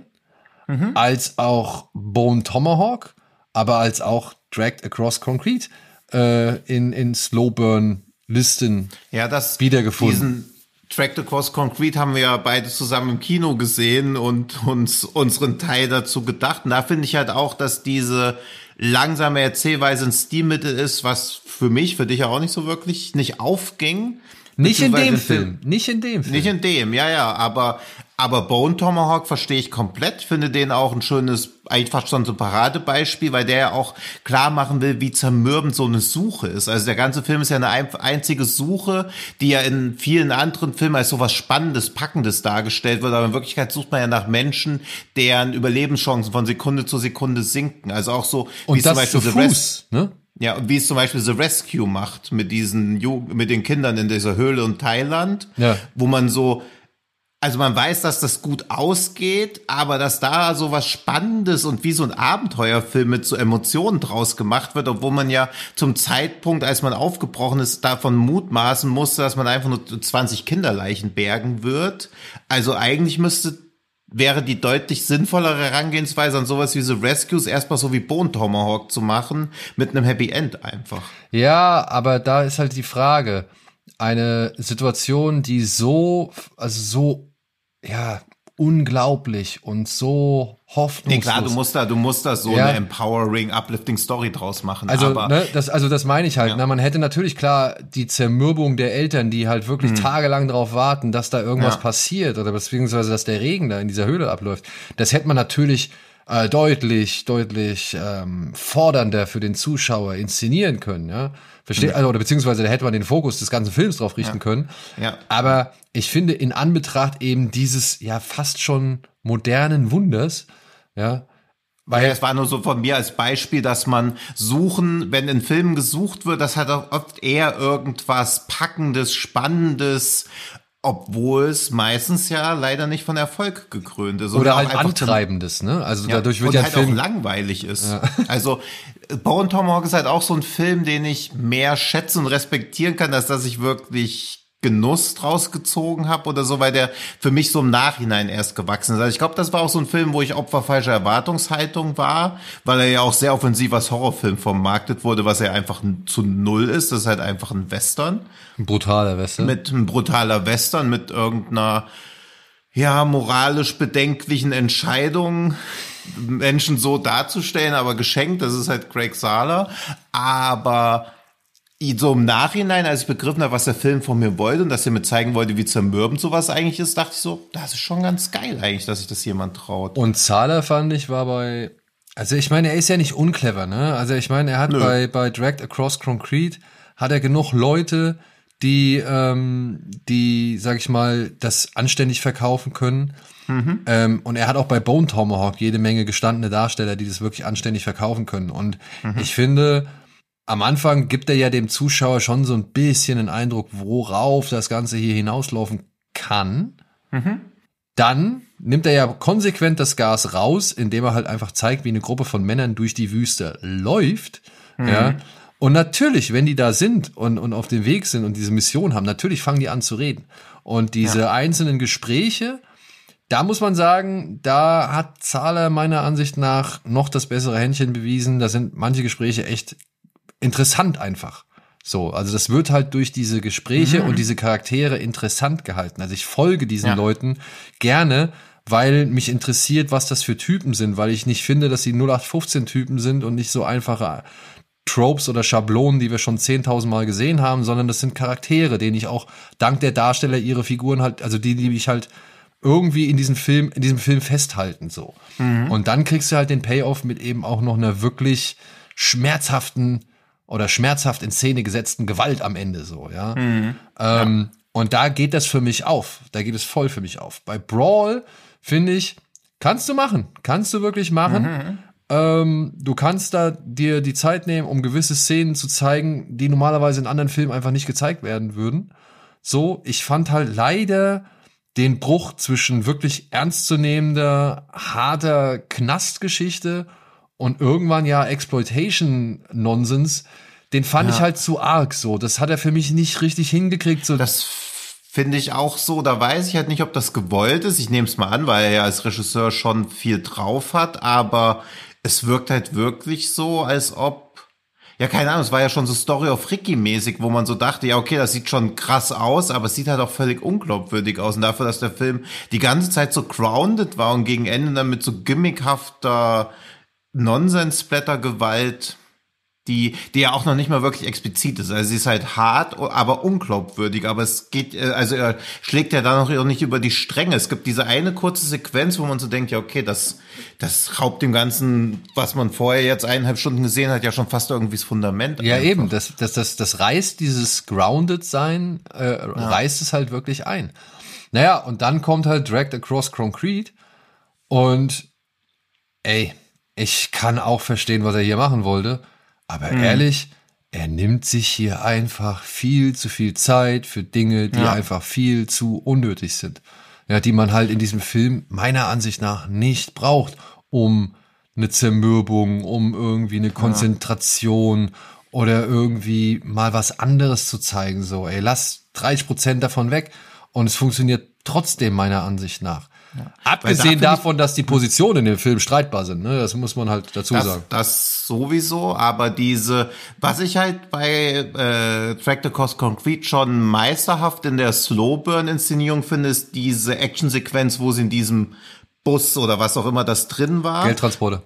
mhm. als auch Bone Tomahawk, aber als auch Dragged Across Concrete äh, in, in Slow Burn Listen ja, das, wiedergefunden. Diesen Track Across Concrete haben wir ja beide zusammen im Kino gesehen und uns unseren Teil dazu gedacht. Und da finde ich halt auch, dass diese langsame Erzählweise ein Stilmittel ist, was für mich, für dich ja auch nicht so wirklich nicht aufging. Nicht in dem Film. Nicht in dem Film. Nicht in dem, ja, ja. Aber, aber Bone Tomahawk verstehe ich komplett. Finde den auch ein schönes, eigentlich fast schon so ein Paradebeispiel, weil der ja auch klar machen will, wie zermürbend so eine Suche ist. Also der ganze Film ist ja eine einzige Suche, die ja in vielen anderen Filmen als so was Spannendes, Packendes dargestellt wird. Aber in Wirklichkeit sucht man ja nach Menschen, deren Überlebenschancen von Sekunde zu Sekunde sinken. Also auch so, wie Und zum Beispiel zu Fuß, ne? Ja, und wie es zum Beispiel The Rescue macht mit diesen, mit den Kindern in dieser Höhle in Thailand, ja. wo man so, also man weiß, dass das gut ausgeht, aber dass da so was Spannendes und wie so ein Abenteuerfilm mit so Emotionen draus gemacht wird, obwohl man ja zum Zeitpunkt, als man aufgebrochen ist, davon mutmaßen musste, dass man einfach nur 20 Kinderleichen bergen wird. Also eigentlich müsste wäre die deutlich sinnvollere Herangehensweise an sowas wie The Rescues erstmal so wie Bone Tomahawk zu machen, mit einem Happy End einfach. Ja, aber da ist halt die Frage, eine Situation, die so, also so, ja, unglaublich und so hoffnungslos. Nee, klar, du musst da, du musst da so ja. eine empowering, uplifting Story draus machen. Also, aber, ne, das, also das meine ich halt. Ja. Ne, man hätte natürlich klar die Zermürbung der Eltern, die halt wirklich mhm. tagelang darauf warten, dass da irgendwas ja. passiert oder beziehungsweise, dass der Regen da in dieser Höhle abläuft. Das hätte man natürlich äh, deutlich, deutlich ähm, fordernder für den Zuschauer inszenieren können, ja. Versteht, also, oder beziehungsweise da hätte man den Fokus des ganzen Films drauf richten können. Ja. Aber ich finde, in Anbetracht eben dieses ja fast schon modernen Wunders, ja, Weil es war nur so von mir als Beispiel, dass man suchen, wenn in Filmen gesucht wird, das hat auch oft eher irgendwas Packendes, Spannendes, obwohl es meistens ja leider nicht von Erfolg gekrönt ist. Oder halt Antreibendes, ne? Also ja, dadurch wird und ja halt Film auch langweilig ist. Ja. Also Bone Tomahawk ist halt auch so ein Film, den ich mehr schätzen und respektieren kann, als dass ich wirklich Genuss draus gezogen habe oder so, weil der für mich so im Nachhinein erst gewachsen ist. Also ich glaube, das war auch so ein Film, wo ich Opfer falscher Erwartungshaltung war, weil er ja auch sehr offensiv als Horrorfilm vermarktet wurde, was er einfach zu null ist. Das ist halt einfach ein Western. Ein brutaler Western. Mit einem brutaler Western, mit irgendeiner ja, moralisch bedenklichen Entscheidung, Menschen so darzustellen, aber geschenkt, das ist halt Craig Sahler. Aber so im Nachhinein, als ich begriffen habe, was der Film von mir wollte und dass er mir zeigen wollte, wie zermürbend sowas eigentlich ist, dachte ich so, das ist schon ganz geil eigentlich, dass sich das jemand traut. Und Zahler fand ich war bei, also ich meine, er ist ja nicht unclever, ne? Also ich meine, er hat Nö. bei, bei Dragged Across Concrete, hat er genug Leute, die, ähm, die, sag ich mal, das anständig verkaufen können. Mhm. Ähm, und er hat auch bei Bone Tomahawk jede Menge gestandene Darsteller, die das wirklich anständig verkaufen können. Und mhm. ich finde, am Anfang gibt er ja dem Zuschauer schon so ein bisschen den Eindruck, worauf das Ganze hier hinauslaufen kann. Mhm. Dann nimmt er ja konsequent das Gas raus, indem er halt einfach zeigt, wie eine Gruppe von Männern durch die Wüste läuft. Mhm. Ja. Und natürlich, wenn die da sind und, und auf dem Weg sind und diese Mission haben, natürlich fangen die an zu reden. Und diese ja. einzelnen Gespräche, da muss man sagen, da hat Zahler meiner Ansicht nach noch das bessere Händchen bewiesen. Da sind manche Gespräche echt interessant einfach. So, also das wird halt durch diese Gespräche mhm. und diese Charaktere interessant gehalten. Also ich folge diesen ja. Leuten gerne, weil mich interessiert, was das für Typen sind, weil ich nicht finde, dass sie 0815 Typen sind und nicht so einfache Tropes oder Schablonen, die wir schon 10.000 Mal gesehen haben, sondern das sind Charaktere, denen ich auch dank der Darsteller ihre Figuren halt, also die, die ich halt irgendwie in diesem Film, in diesem Film festhalten, so. Mhm. Und dann kriegst du halt den Payoff mit eben auch noch einer wirklich schmerzhaften oder schmerzhaft in Szene gesetzten Gewalt am Ende so, ja. Mhm. Ähm, ja. Und da geht das für mich auf. Da geht es voll für mich auf. Bei Brawl finde ich, kannst du machen. Kannst du wirklich machen. Mhm. Ähm, du kannst da dir die Zeit nehmen, um gewisse Szenen zu zeigen, die normalerweise in anderen Filmen einfach nicht gezeigt werden würden. So, ich fand halt leider den Bruch zwischen wirklich ernstzunehmender, harter Knastgeschichte und irgendwann ja Exploitation-Nonsens, den fand ja. ich halt zu arg so. Das hat er für mich nicht richtig hingekriegt. So. Das finde ich auch so. Da weiß ich halt nicht, ob das gewollt ist. Ich nehme es mal an, weil er ja als Regisseur schon viel drauf hat, aber es wirkt halt wirklich so, als ob ja, keine Ahnung, es war ja schon so Story of Ricky mäßig, wo man so dachte, ja, okay, das sieht schon krass aus, aber es sieht halt auch völlig unglaubwürdig aus. Und dafür, dass der Film die ganze Zeit so grounded war und gegen Ende dann mit so gimmickhafter Nonsens-Blättergewalt, die, die ja auch noch nicht mal wirklich explizit ist. Also sie ist halt hart, aber unglaubwürdig. Aber es geht, äh, also er schlägt ja da noch nicht über die Stränge. Es gibt diese eine kurze Sequenz, wo man so denkt, ja, okay, das, das raubt dem Ganzen, was man vorher jetzt eineinhalb Stunden gesehen hat, ja schon fast irgendwie das Fundament. Ja, einfach. eben. Das, das, das, das reißt dieses Grounded-Sein, äh, ja. reißt es halt wirklich ein. Naja, und dann kommt halt Dragged Across Concrete und ey, ich kann auch verstehen, was er hier machen wollte. Aber mhm. ehrlich, er nimmt sich hier einfach viel zu viel Zeit für Dinge, die ja. einfach viel zu unnötig sind. Ja, die man halt in diesem Film meiner Ansicht nach nicht braucht, um eine Zermürbung, um irgendwie eine Konzentration ja. oder irgendwie mal was anderes zu zeigen. So, ey, lass 30 Prozent davon weg und es funktioniert trotzdem meiner Ansicht nach. Ja. Abgesehen da davon, dass die Positionen in dem Film streitbar sind, ne? das muss man halt dazu das, sagen. Das sowieso, aber diese, was ich halt bei äh, Track the Cost Concrete schon meisterhaft in der Slowburn-Inszenierung finde, ist diese Actionsequenz, wo sie in diesem Bus oder was auch immer das drin war. Geldtransporte.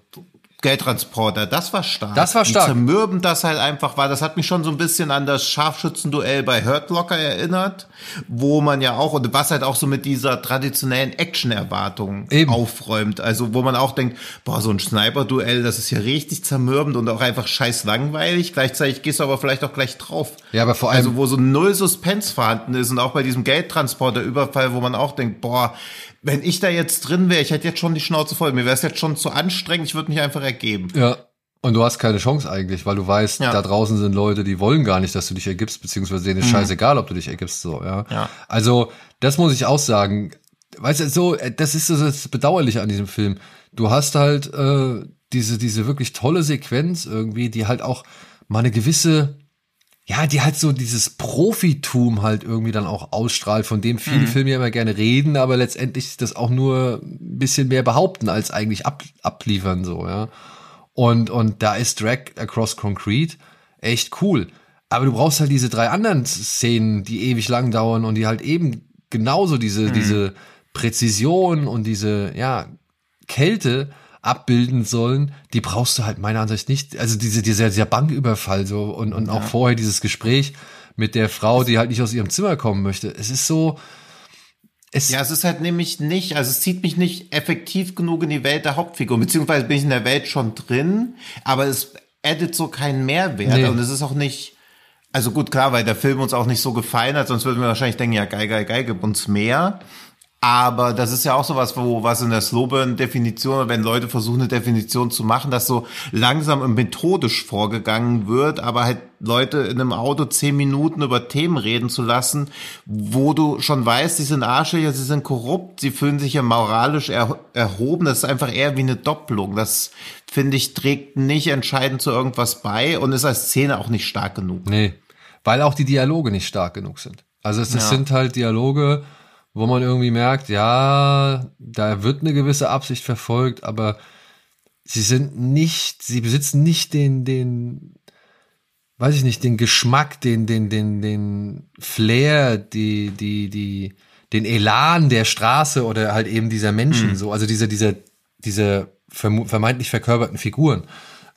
Geldtransporter, das war stark. Das war stark. Wie zermürbend das halt einfach war. Das hat mich schon so ein bisschen an das Scharfschützenduell bei Hurt Locker erinnert, wo man ja auch, und was halt auch so mit dieser traditionellen Action-Erwartung aufräumt. Also, wo man auch denkt, boah, so ein Sniper-Duell, das ist ja richtig zermürbend und auch einfach scheiß langweilig. Gleichzeitig gehst du aber vielleicht auch gleich drauf. Ja, aber vor allem. Also, wo so null Suspense vorhanden ist und auch bei diesem Geldtransporter-Überfall, wo man auch denkt, boah, wenn ich da jetzt drin wäre, ich hätte jetzt schon die Schnauze voll. Mir wäre es jetzt schon zu anstrengend, ich würde mich einfach ergeben. Ja. Und du hast keine Chance eigentlich, weil du weißt, Ja. da draußen sind Leute, die wollen gar nicht, dass du dich ergibst, beziehungsweise denen ist scheißegal, ob du dich ergibst, so, ja. Ja. Also, das muss ich auch sagen. Weißt du, so, äh, das ist so das Bedauerliche an diesem Film. Du hast halt äh, diese, diese wirklich tolle Sequenz irgendwie, die halt auch mal eine gewisse, ja, die halt so dieses Profitum halt irgendwie dann auch ausstrahlt, von dem viele Filme ja immer gerne reden, aber letztendlich das auch nur ein bisschen mehr behaupten, als eigentlich ab, abliefern, so, ja. Und, und da ist Drag Across Concrete echt cool. Aber du brauchst halt diese drei anderen Szenen, die ewig lang dauern und die halt eben genauso diese, diese Präzision und diese, ja, Kälte abbilden sollen, die brauchst du halt meiner Ansicht nicht. Also diese, dieser, dieser Banküberfall so und, und auch vorher dieses Gespräch mit der Frau, die halt nicht aus ihrem Zimmer kommen möchte. Es ist so, es, Ja, es ist halt nämlich nicht, also es zieht mich nicht effektiv genug in die Welt der Hauptfigur, beziehungsweise bin ich in der Welt schon drin, aber es addet so keinen Mehrwert Nee. und es ist auch nicht, also gut, klar, weil der Film uns auch nicht so gefallen hat, sonst würden wir wahrscheinlich denken, ja, geil, geil, geil, gib uns mehr. Aber das ist ja auch sowas, wo was in der Slowburn-Definition, wenn Leute versuchen, eine Definition zu machen, dass so langsam und methodisch vorgegangen wird, aber halt Leute in einem Auto zehn Minuten über Themen reden zu lassen, wo du schon weißt, sie sind Arschlöcher, sie sind korrupt, sie fühlen sich ja moralisch er, erhoben. Das ist einfach eher wie eine Doppelung. Das, finde ich, trägt nicht entscheidend zu irgendwas bei und ist als Szene auch nicht stark genug. Nee, weil auch die Dialoge nicht stark genug sind. Also es, es Ja. sind halt Dialoge, wo man irgendwie merkt, ja, da wird eine gewisse Absicht verfolgt, aber sie sind nicht, sie besitzen nicht den, den, weiß ich nicht, den Geschmack, den, den, den, den Flair, die, die, die, den Elan der Straße oder halt eben dieser Menschen, so, also diese, diese, diese vermeintlich verkörperten Figuren.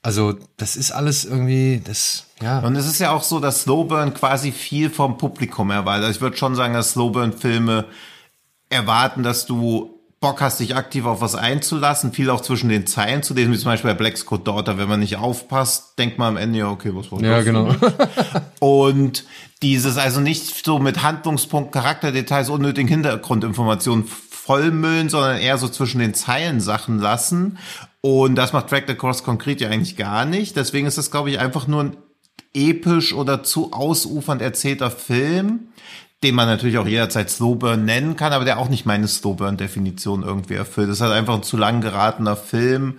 Also, das ist alles irgendwie, das, ja. Und es ist ja auch so, dass Slowburn quasi viel vom Publikum erwartet. Also ich würde schon sagen, dass Slowburn-Filme erwarten, dass du Bock hast, dich aktiv auf was einzulassen, viel auch zwischen den Zeilen zu lesen, wie zum Beispiel bei Black's Code Daughter. Wenn man nicht aufpasst, denkt man am Ende, ja, okay, was war Ja, das? genau. Und dieses also nicht so mit Handlungspunkt, Charakterdetails, unnötigen Hintergrundinformationen vollmüllen, sondern eher so zwischen den Zeilen Sachen lassen. Und das macht Track Across Concrete ja eigentlich gar nicht. Deswegen ist das, glaube ich, einfach nur ein episch oder zu ausufernd erzählter Film, den man natürlich auch jederzeit Slowburn nennen kann, aber der auch nicht meine Slowburn-Definition irgendwie erfüllt. Das ist halt einfach ein zu lang geratener Film,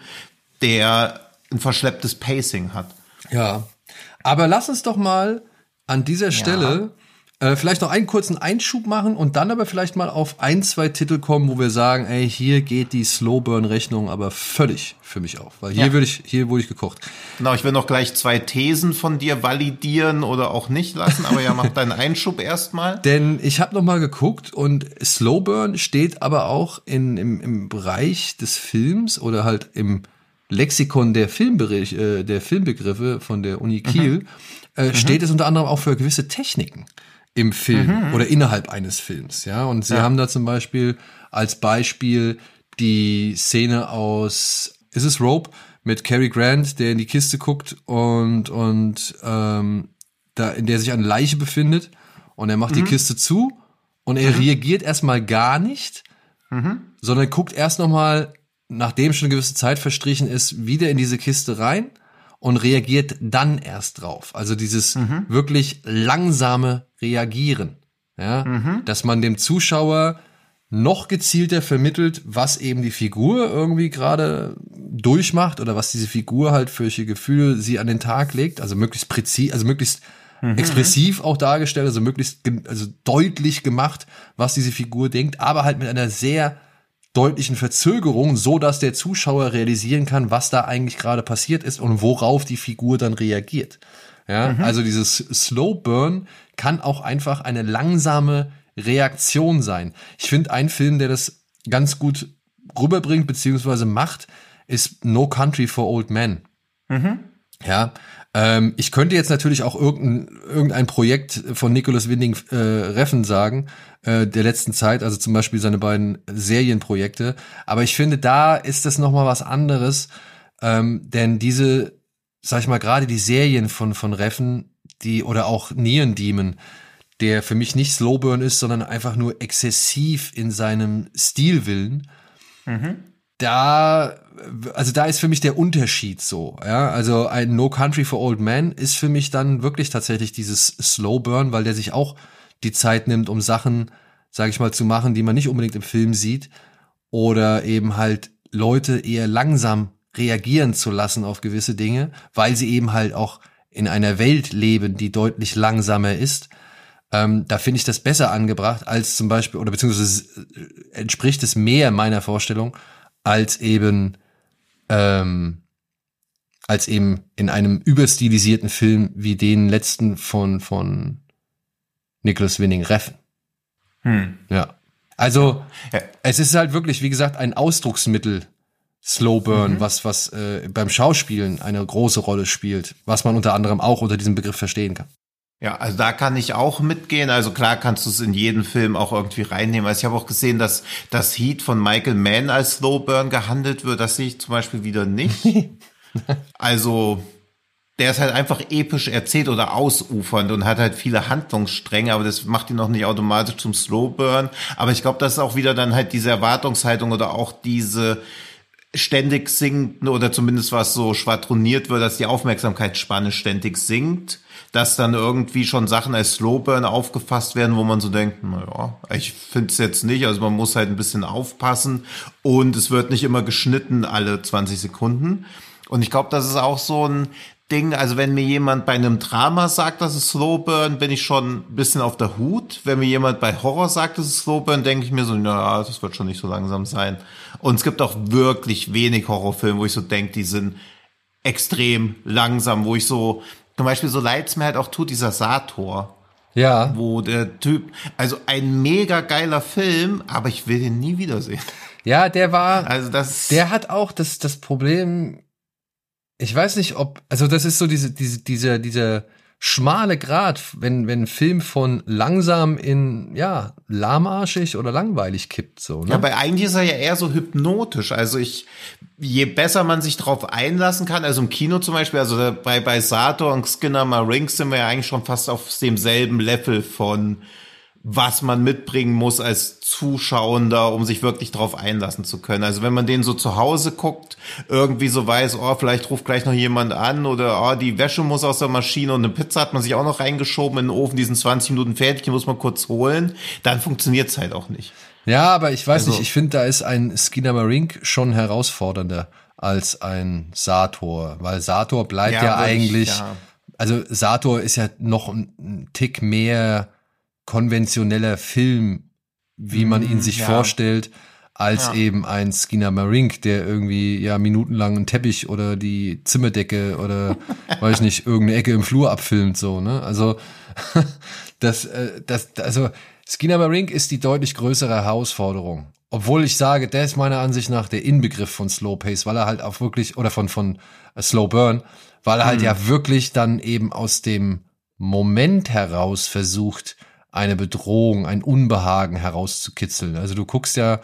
der ein verschlepptes Pacing hat. Ja. Aber lass uns doch mal an dieser Stelle äh, vielleicht noch einen kurzen Einschub machen und dann aber vielleicht mal auf ein, zwei Titel kommen, wo wir sagen, ey, hier geht die Slowburn-Rechnung aber völlig für mich auf. Weil hier Ja. würde ich, hier wurde ich gekocht. Genau, ich will noch gleich zwei Thesen von dir validieren oder auch nicht lassen, aber ja, mach deinen Einschub erstmal. Denn ich habe noch mal geguckt und Slowburn steht aber auch in, im, im Bereich des Films oder halt im Lexikon der, Filmberich, äh, der Filmbegriffe von der Uni Kiel, äh, steht es unter anderem auch für gewisse Techniken im Film oder innerhalb eines Films. Ja, und sie haben da zum Beispiel als Beispiel die Szene aus Is es Rope? Mit Cary Grant, der in die Kiste guckt und und ähm, da in der sich eine Leiche befindet und er macht die Kiste zu und er reagiert erstmal gar nicht, sondern guckt erst noch mal, nachdem schon eine gewisse Zeit verstrichen ist, wieder in diese Kiste rein und reagiert dann erst drauf. Also dieses wirklich langsame Reagieren, ja, dass man dem Zuschauer noch gezielter vermittelt, was eben die Figur irgendwie gerade durchmacht oder was diese Figur halt für welche Gefühle sie an den Tag legt, also möglichst präzise, also möglichst expressiv auch dargestellt, also möglichst also deutlich gemacht, was diese Figur denkt, aber halt mit einer sehr deutlichen Verzögerung, so dass der Zuschauer realisieren kann, was da eigentlich gerade passiert ist und worauf die Figur dann reagiert. Ja, also dieses Slow Burn kann auch einfach eine langsame Reaktion sein. Ich finde, ein Film, der das ganz gut rüberbringt beziehungsweise macht, ist No Country for Old Men. Ja, ähm, ich könnte jetzt natürlich auch irgendein, irgendein Projekt von Nicholas Winding äh, Reffen sagen, äh, der letzten Zeit, also zum Beispiel seine beiden Serienprojekte. Aber ich finde, da ist das nochmal was anderes, ähm, denn diese, sag ich mal, gerade die Serien von, von Reffen, die, oder auch Neon Demon, der für mich nicht Slowburn ist, sondern einfach nur exzessiv in seinem Stilwillen. Mhm. Da, also da ist für mich der Unterschied so, ja. Also ein No Country for Old Men ist für mich dann wirklich tatsächlich dieses Slowburn, weil der sich auch die Zeit nimmt, um Sachen, sag ich mal, zu machen, die man nicht unbedingt im Film sieht. Oder eben halt Leute eher langsam reagieren zu lassen auf gewisse Dinge, weil sie eben halt auch in einer Welt leben, die deutlich langsamer ist. Ähm, da finde ich das besser angebracht als zum Beispiel, oder beziehungsweise äh, entspricht es mehr meiner Vorstellung, als eben, ähm, als eben in einem überstilisierten Film wie den letzten von, von Nicholas Winning Reffen. Hm. Ja. Also, ja. es ist halt wirklich, wie gesagt, ein Ausdrucksmittel Slow Burn, mhm. was, was äh, beim Schauspielen eine große Rolle spielt, was man unter anderem auch unter diesem Begriff verstehen kann. Ja, also da kann ich auch mitgehen. Also klar kannst du es in jeden Film auch irgendwie reinnehmen. Also ich habe auch gesehen, dass das Heat von Michael Mann als Slow Burn gehandelt wird. Das sehe ich zum Beispiel wieder nicht. also der ist halt einfach episch erzählt oder ausufernd und hat halt viele Handlungsstränge, aber das macht ihn noch nicht automatisch zum Slow Burn. Aber ich glaube, das ist auch wieder dann halt diese Erwartungshaltung oder auch diese ständig sinkt oder zumindest was so schwadroniert wird, dass die Aufmerksamkeitsspanne ständig sinkt, dass dann irgendwie schon Sachen als Slowburn aufgefasst werden, wo man so denkt, naja, ich finde es jetzt nicht, also man muss halt ein bisschen aufpassen und es wird nicht immer geschnitten alle 20 Sekunden. Und ich glaube, das ist auch so ein Ding, also wenn mir jemand bei einem Drama sagt, das ist Slowburn, bin ich schon ein bisschen auf der Hut. Wenn mir jemand bei Horror sagt, das ist Slowburn, denke ich mir so, naja, das wird schon nicht so langsam sein. Und es gibt auch wirklich wenig Horrorfilme, wo ich so denke, die sind extrem langsam, wo ich so, zum Beispiel so leid es mir halt auch tut, dieser Sator. Ja. Wo der Typ, also ein mega geiler Film, aber ich will den nie wiedersehen. Ja, der war, also das, der hat auch das, das Problem, ich weiß nicht, ob, also das ist so diese, diese, dieser, dieser schmale Grad, wenn, wenn Film von langsam in, ja, lahmarschig oder langweilig kippt, so, ne? Ja, aber eigentlich ist er ja eher so hypnotisch. Also ich, je besser man sich drauf einlassen kann, also im Kino zum Beispiel, also bei, bei Sato und Skinner Marink sind wir ja eigentlich schon fast auf demselben Level von, was man mitbringen muss als Zuschauender, um sich wirklich darauf einlassen zu können. Also wenn man den so zu Hause guckt, irgendwie so weiß, oh, vielleicht ruft gleich noch jemand an oder oh, die Wäsche muss aus der Maschine und eine Pizza hat man sich auch noch reingeschoben in den Ofen, diesen 20 Minuten fertig, die muss man kurz holen, dann funktioniert's halt auch nicht. Ja, aber ich weiß also, nicht, ich finde, da ist ein Skinner Marink schon herausfordernder als ein Sator, weil Sator bleibt ja, ja eigentlich, ich, ja. also Sator ist ja noch ein Tick mehr konventioneller Film, wie man ihn mhm, sich ja. vorstellt, als ja. eben ein Skinner Marink, der irgendwie ja minutenlang einen Teppich oder die Zimmerdecke oder weiß ich nicht, irgendeine Ecke im Flur abfilmt, so, ne? Also, das, äh, das, also, Skinner Marink ist die deutlich größere Herausforderung. Obwohl ich sage, der ist meiner Ansicht nach der Inbegriff von Slow Pace, weil er halt auch wirklich, oder von, von äh, Slow Burn, weil er halt mhm. ja wirklich dann eben aus dem Moment heraus versucht, eine Bedrohung, ein Unbehagen herauszukitzeln. Also du guckst ja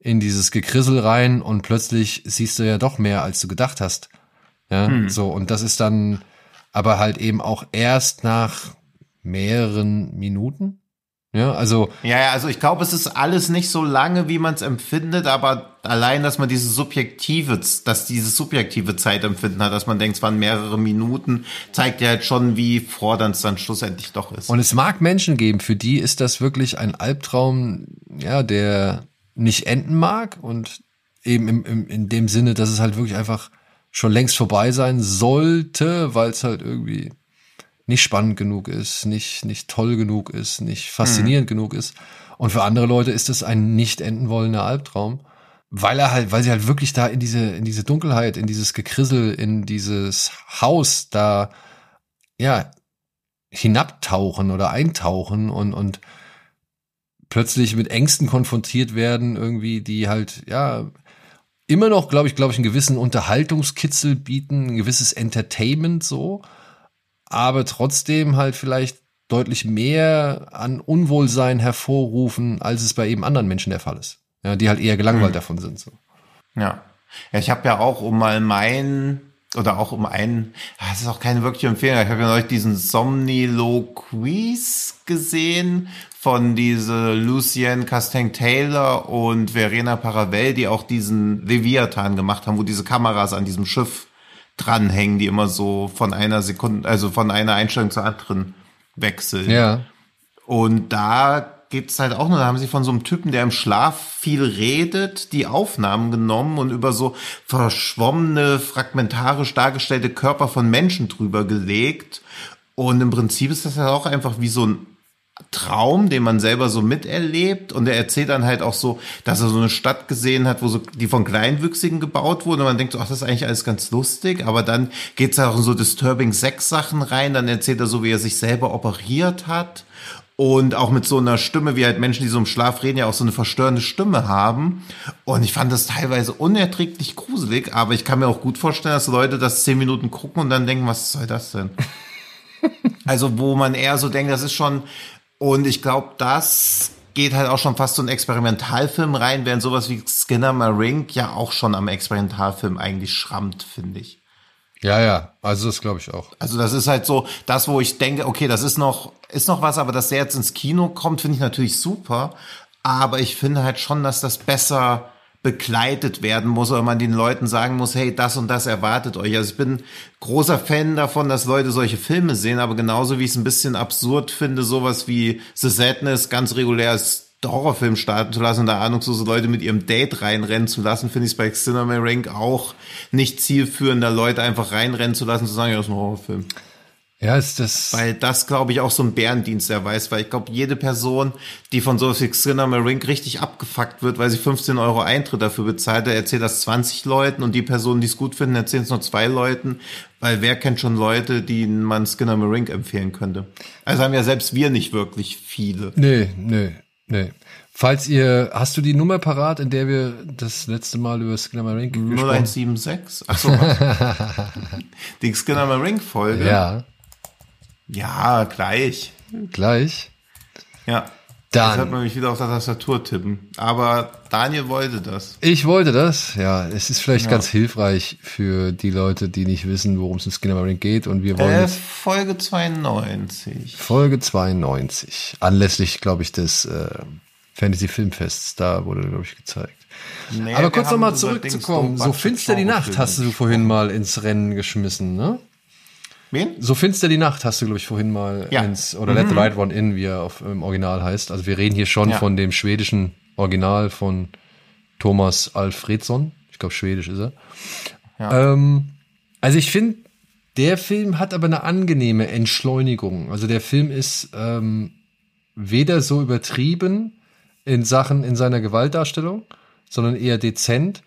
in dieses Gekrissel rein und plötzlich siehst du ja doch mehr, als du gedacht hast. Ja, hm. so, und das ist dann aber halt eben auch erst nach mehreren Minuten. Ja, also. Ja, ja, also ich glaube, es ist alles nicht so lange, wie man es empfindet, aber allein, dass man diese subjektive, dass dieses subjektive Zeitempfinden hat, dass man denkt, es waren mehrere Minuten, zeigt ja halt schon, wie fordernd es dann schlussendlich doch ist. Und es mag Menschen geben, für die ist das wirklich ein Albtraum, ja, der nicht enden mag und eben im, im, in dem Sinne, dass es halt wirklich einfach schon längst vorbei sein sollte, weil es halt irgendwie nicht spannend genug ist, nicht, nicht toll genug ist, nicht faszinierend hm. genug ist. Und für andere Leute ist es ein nicht enden wollender Albtraum, weil er halt, weil sie halt wirklich da in diese, in diese Dunkelheit, in dieses Gekrissel, in dieses Haus da, ja, hinabtauchen oder eintauchen und, und plötzlich mit Ängsten konfrontiert werden, irgendwie, die halt, ja, immer noch, glaube ich, glaube ich, einen gewissen Unterhaltungskitzel bieten, ein gewisses Entertainment so, aber trotzdem halt vielleicht deutlich mehr an Unwohlsein hervorrufen, als es bei eben anderen Menschen der Fall ist. Ja, die halt eher gelangweilt mhm. davon sind. So. Ja. Ja, ich habe ja auch, um mal mein oder auch um einen, das ist auch keine wirkliche Empfehlung. Ich habe ja neulich diesen Somniloquies gesehen von diese Lucien Castaigne Taylor und Verena Paravel, die auch diesen Leviathan gemacht haben, wo diese Kameras an diesem Schiff dranhängen, die immer so von einer Sekunde, also von einer Einstellung zur anderen wechseln. Ja. Und da gibt's halt auch nur, da haben sie von so einem Typen, der im Schlaf viel redet, die Aufnahmen genommen und über so verschwommene, fragmentarisch dargestellte Körper von Menschen drüber gelegt. Und im Prinzip ist das ja auch einfach wie so ein Traum, den man selber so miterlebt. Und er erzählt dann halt auch so, dass er so eine Stadt gesehen hat, wo so, die von Kleinwüchsigen gebaut wurde. Und man denkt so, ach, das ist eigentlich alles ganz lustig. Aber dann geht's ja auch in so disturbing Sex-Sachen rein. Dann erzählt er so, wie er sich selber operiert hat. Und auch mit so einer Stimme, wie halt Menschen, die so im Schlaf reden, ja auch so eine verstörende Stimme haben. Und ich fand das teilweise unerträglich gruselig, aber ich kann mir auch gut vorstellen, dass Leute das zehn Minuten gucken und dann denken, was soll das denn? also, wo man eher so denkt, das ist schon, und ich glaube, das geht halt auch schon fast so ein Experimentalfilm rein, während sowas wie Skinner Marink ja auch schon am Experimentalfilm eigentlich schrammt, finde ich. Ja, ja, also das glaube ich auch. Also das ist halt so das, wo ich denke, okay, das ist noch, ist noch was, aber dass der jetzt ins Kino kommt, finde ich natürlich super. Aber ich finde halt schon, dass das besser begleitet werden muss oder man den Leuten sagen muss, hey, das und das erwartet euch. Also ich bin großer Fan davon, dass Leute solche Filme sehen, aber genauso wie ich es ein bisschen absurd finde, sowas wie The Sadness ganz regulär als Horrorfilm starten zu lassen und da ahnungslose Leute mit ihrem Date reinrennen zu lassen, finde ich es bei Cinema Rank auch nicht zielführender, Leute einfach reinrennen zu lassen, zu sagen, ja, das ist ein Horrorfilm. Ja, ist das. Weil das, glaube ich, auch so ein Bärendienst erweist, weil ich glaube, jede Person, die von sowas wie Cinema Ring richtig abgefuckt wird, weil sie 15 Euro Eintritt dafür bezahlt, der erzählt das 20 Leuten und die Personen, die es gut finden, erzählen es nur zwei Leuten, weil wer kennt schon Leute, die man Skinner Ring empfehlen könnte? Also haben ja selbst wir nicht wirklich viele. Nee, nee. Nee. Falls ihr, hast du die Nummer parat, in der wir das letzte Mal über Skinner Ring gesprochen haben? 0176? Achso. die Skinner Ring Folge? Ja. Ja, gleich. Gleich? Ja. Dann. Jetzt hat man mich wieder auf der Tastatur tippen. Aber Daniel wollte das. Ich wollte das, ja. Es ist vielleicht ja. ganz hilfreich für die Leute, die nicht wissen, worum es in Skinner Marine geht. Und wir wollen. Äh, Folge 92. Folge 92. Anlässlich, glaube ich, des äh, Fantasy Filmfests. Da wurde, glaube ich, gezeigt. Nee, Aber kurz nochmal zurückzukommen. So finster die Nacht hast du vorhin mal ins Rennen geschmissen, ne? Wen? So finster die Nacht hast du, glaube ich, vorhin mal ja. ins, oder mhm. Let the Right One In, wie er auf, im Original heißt. Also wir reden hier schon ja. von dem schwedischen Original von Thomas Alfredsson. Ich glaube, schwedisch ist er. Ja. Ähm, also ich finde, der Film hat aber eine angenehme Entschleunigung. Also der Film ist ähm, weder so übertrieben in Sachen in seiner Gewaltdarstellung, sondern eher dezent,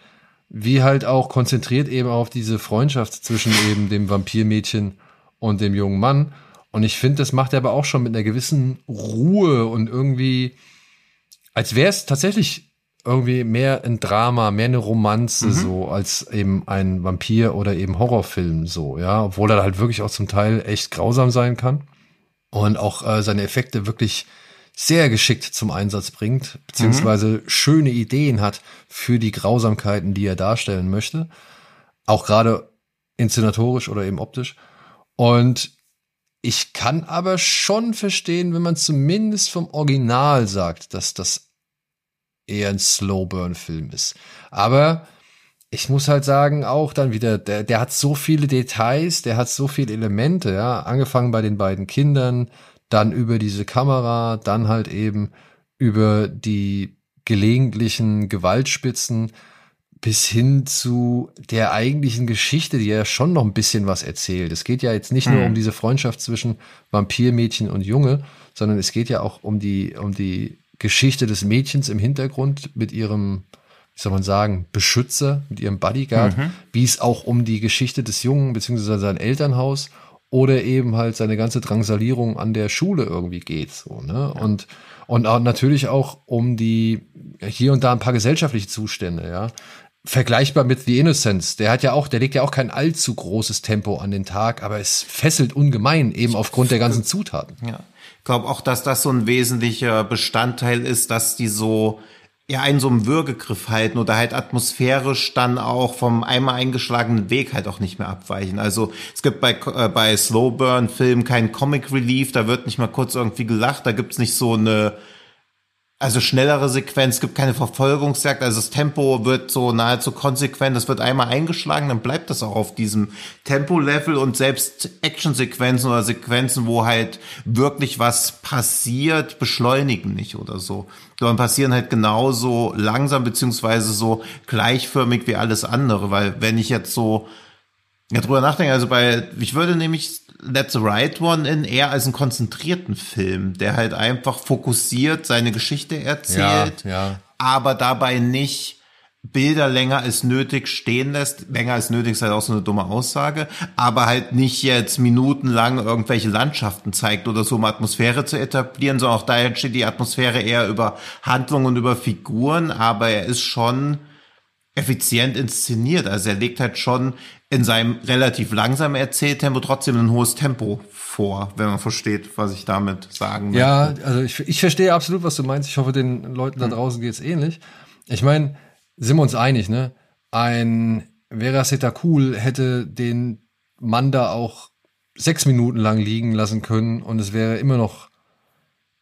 wie halt auch konzentriert eben auf diese Freundschaft zwischen eben dem Vampirmädchen und dem jungen Mann. Und ich finde, das macht er aber auch schon mit einer gewissen Ruhe und irgendwie, als wäre es tatsächlich irgendwie mehr ein Drama, mehr eine Romanze mhm. so, als eben ein Vampir- oder eben Horrorfilm so, ja. Obwohl er halt wirklich auch zum Teil echt grausam sein kann. Und auch äh, seine Effekte wirklich sehr geschickt zum Einsatz bringt, beziehungsweise mhm. schöne Ideen hat für die Grausamkeiten, die er darstellen möchte. Auch gerade inszenatorisch oder eben optisch. Und ich kann aber schon verstehen, wenn man zumindest vom Original sagt, dass das eher ein Slowburn-Film ist. Aber ich muss halt sagen, auch dann wieder, der, der hat so viele Details, der hat so viele Elemente, ja, angefangen bei den beiden Kindern, dann über diese Kamera, dann halt eben über die gelegentlichen Gewaltspitzen, bis hin zu der eigentlichen Geschichte, die ja schon noch ein bisschen was erzählt. Es geht ja jetzt nicht nur um diese Freundschaft zwischen Vampirmädchen und Junge, sondern es geht ja auch um die, um die Geschichte des Mädchens im Hintergrund mit ihrem, wie soll man sagen, Beschützer, mit ihrem Bodyguard, mhm. wie es auch um die Geschichte des Jungen beziehungsweise sein Elternhaus oder eben halt seine ganze Drangsalierung an der Schule irgendwie geht, so, ne? Ja. Und, und auch natürlich auch um die hier und da ein paar gesellschaftliche Zustände, ja vergleichbar mit The Innocence. Der hat ja auch, der legt ja auch kein allzu großes Tempo an den Tag, aber es fesselt ungemein, eben aufgrund der ganzen Zutaten. Ja. Ich glaube auch, dass das so ein wesentlicher Bestandteil ist, dass die so ja einen so einem Würgegriff halten oder halt atmosphärisch dann auch vom einmal eingeschlagenen Weg halt auch nicht mehr abweichen. Also es gibt bei, äh, bei Slowburn-Filmen keinen Comic Relief, da wird nicht mal kurz irgendwie gelacht, da gibt's nicht so eine also schnellere Sequenz, gibt keine Verfolgungsjagd, also das Tempo wird so nahezu konsequent, das wird einmal eingeschlagen, dann bleibt das auch auf diesem Tempo-Level und selbst Actionsequenzen oder Sequenzen, wo halt wirklich was passiert, beschleunigen nicht oder so. Sondern passieren halt genauso langsam beziehungsweise so gleichförmig wie alles andere, weil wenn ich jetzt so ja, drüber nachdenke, also bei, ich würde nämlich That's the Right One in eher als einen konzentrierten Film, der halt einfach fokussiert seine Geschichte erzählt, Ja, ja. aber dabei nicht Bilder länger als nötig stehen lässt. Länger als nötig ist halt auch so eine dumme Aussage, aber halt nicht jetzt minutenlang irgendwelche Landschaften zeigt oder so, um Atmosphäre zu etablieren, sondern auch da entsteht die Atmosphäre eher über Handlungen und über Figuren, aber er ist schon effizient inszeniert. Also er legt halt schon in seinem relativ langsamen Erzähltempo trotzdem ein hohes Tempo vor, wenn man versteht, was ich damit sagen Ja, möchte. also ich, ich verstehe absolut, was du meinst. Ich hoffe, den Leuten da draußen geht's ähnlich. Ich meine, sind wir uns einig, ne? Ein Vera Cool hätte den Mann da auch sechs Minuten lang liegen lassen können und es wäre immer noch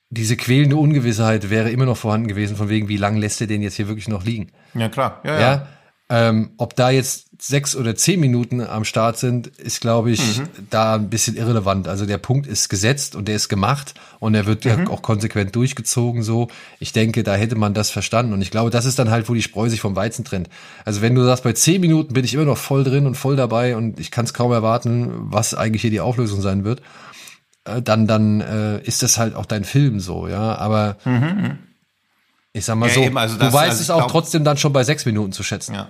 diese quälende Ungewissheit wäre immer noch vorhanden gewesen, von wegen, wie lang lässt er den jetzt hier wirklich noch liegen? Ja, klar. Ja, ja. Ja. Ähm, ob da jetzt sechs oder zehn Minuten am Start sind, ist, glaube ich, da ein bisschen irrelevant. Also der Punkt ist gesetzt und der ist gemacht und er wird ja auch konsequent durchgezogen so. Ich denke, da hätte man das verstanden und ich glaube, das ist dann halt, wo die Spreu sich vom Weizen trennt. Also wenn du sagst, bei zehn Minuten bin ich immer noch voll drin und voll dabei und ich kann es kaum erwarten, was eigentlich hier die Auflösung sein wird, äh, dann, dann äh, ist das halt auch dein Film so, ja. Aber ich sag mal Ja, so, eben, also du das- weißt also es auch glaub- trotzdem dann schon bei sechs Minuten zu schätzen. Ja.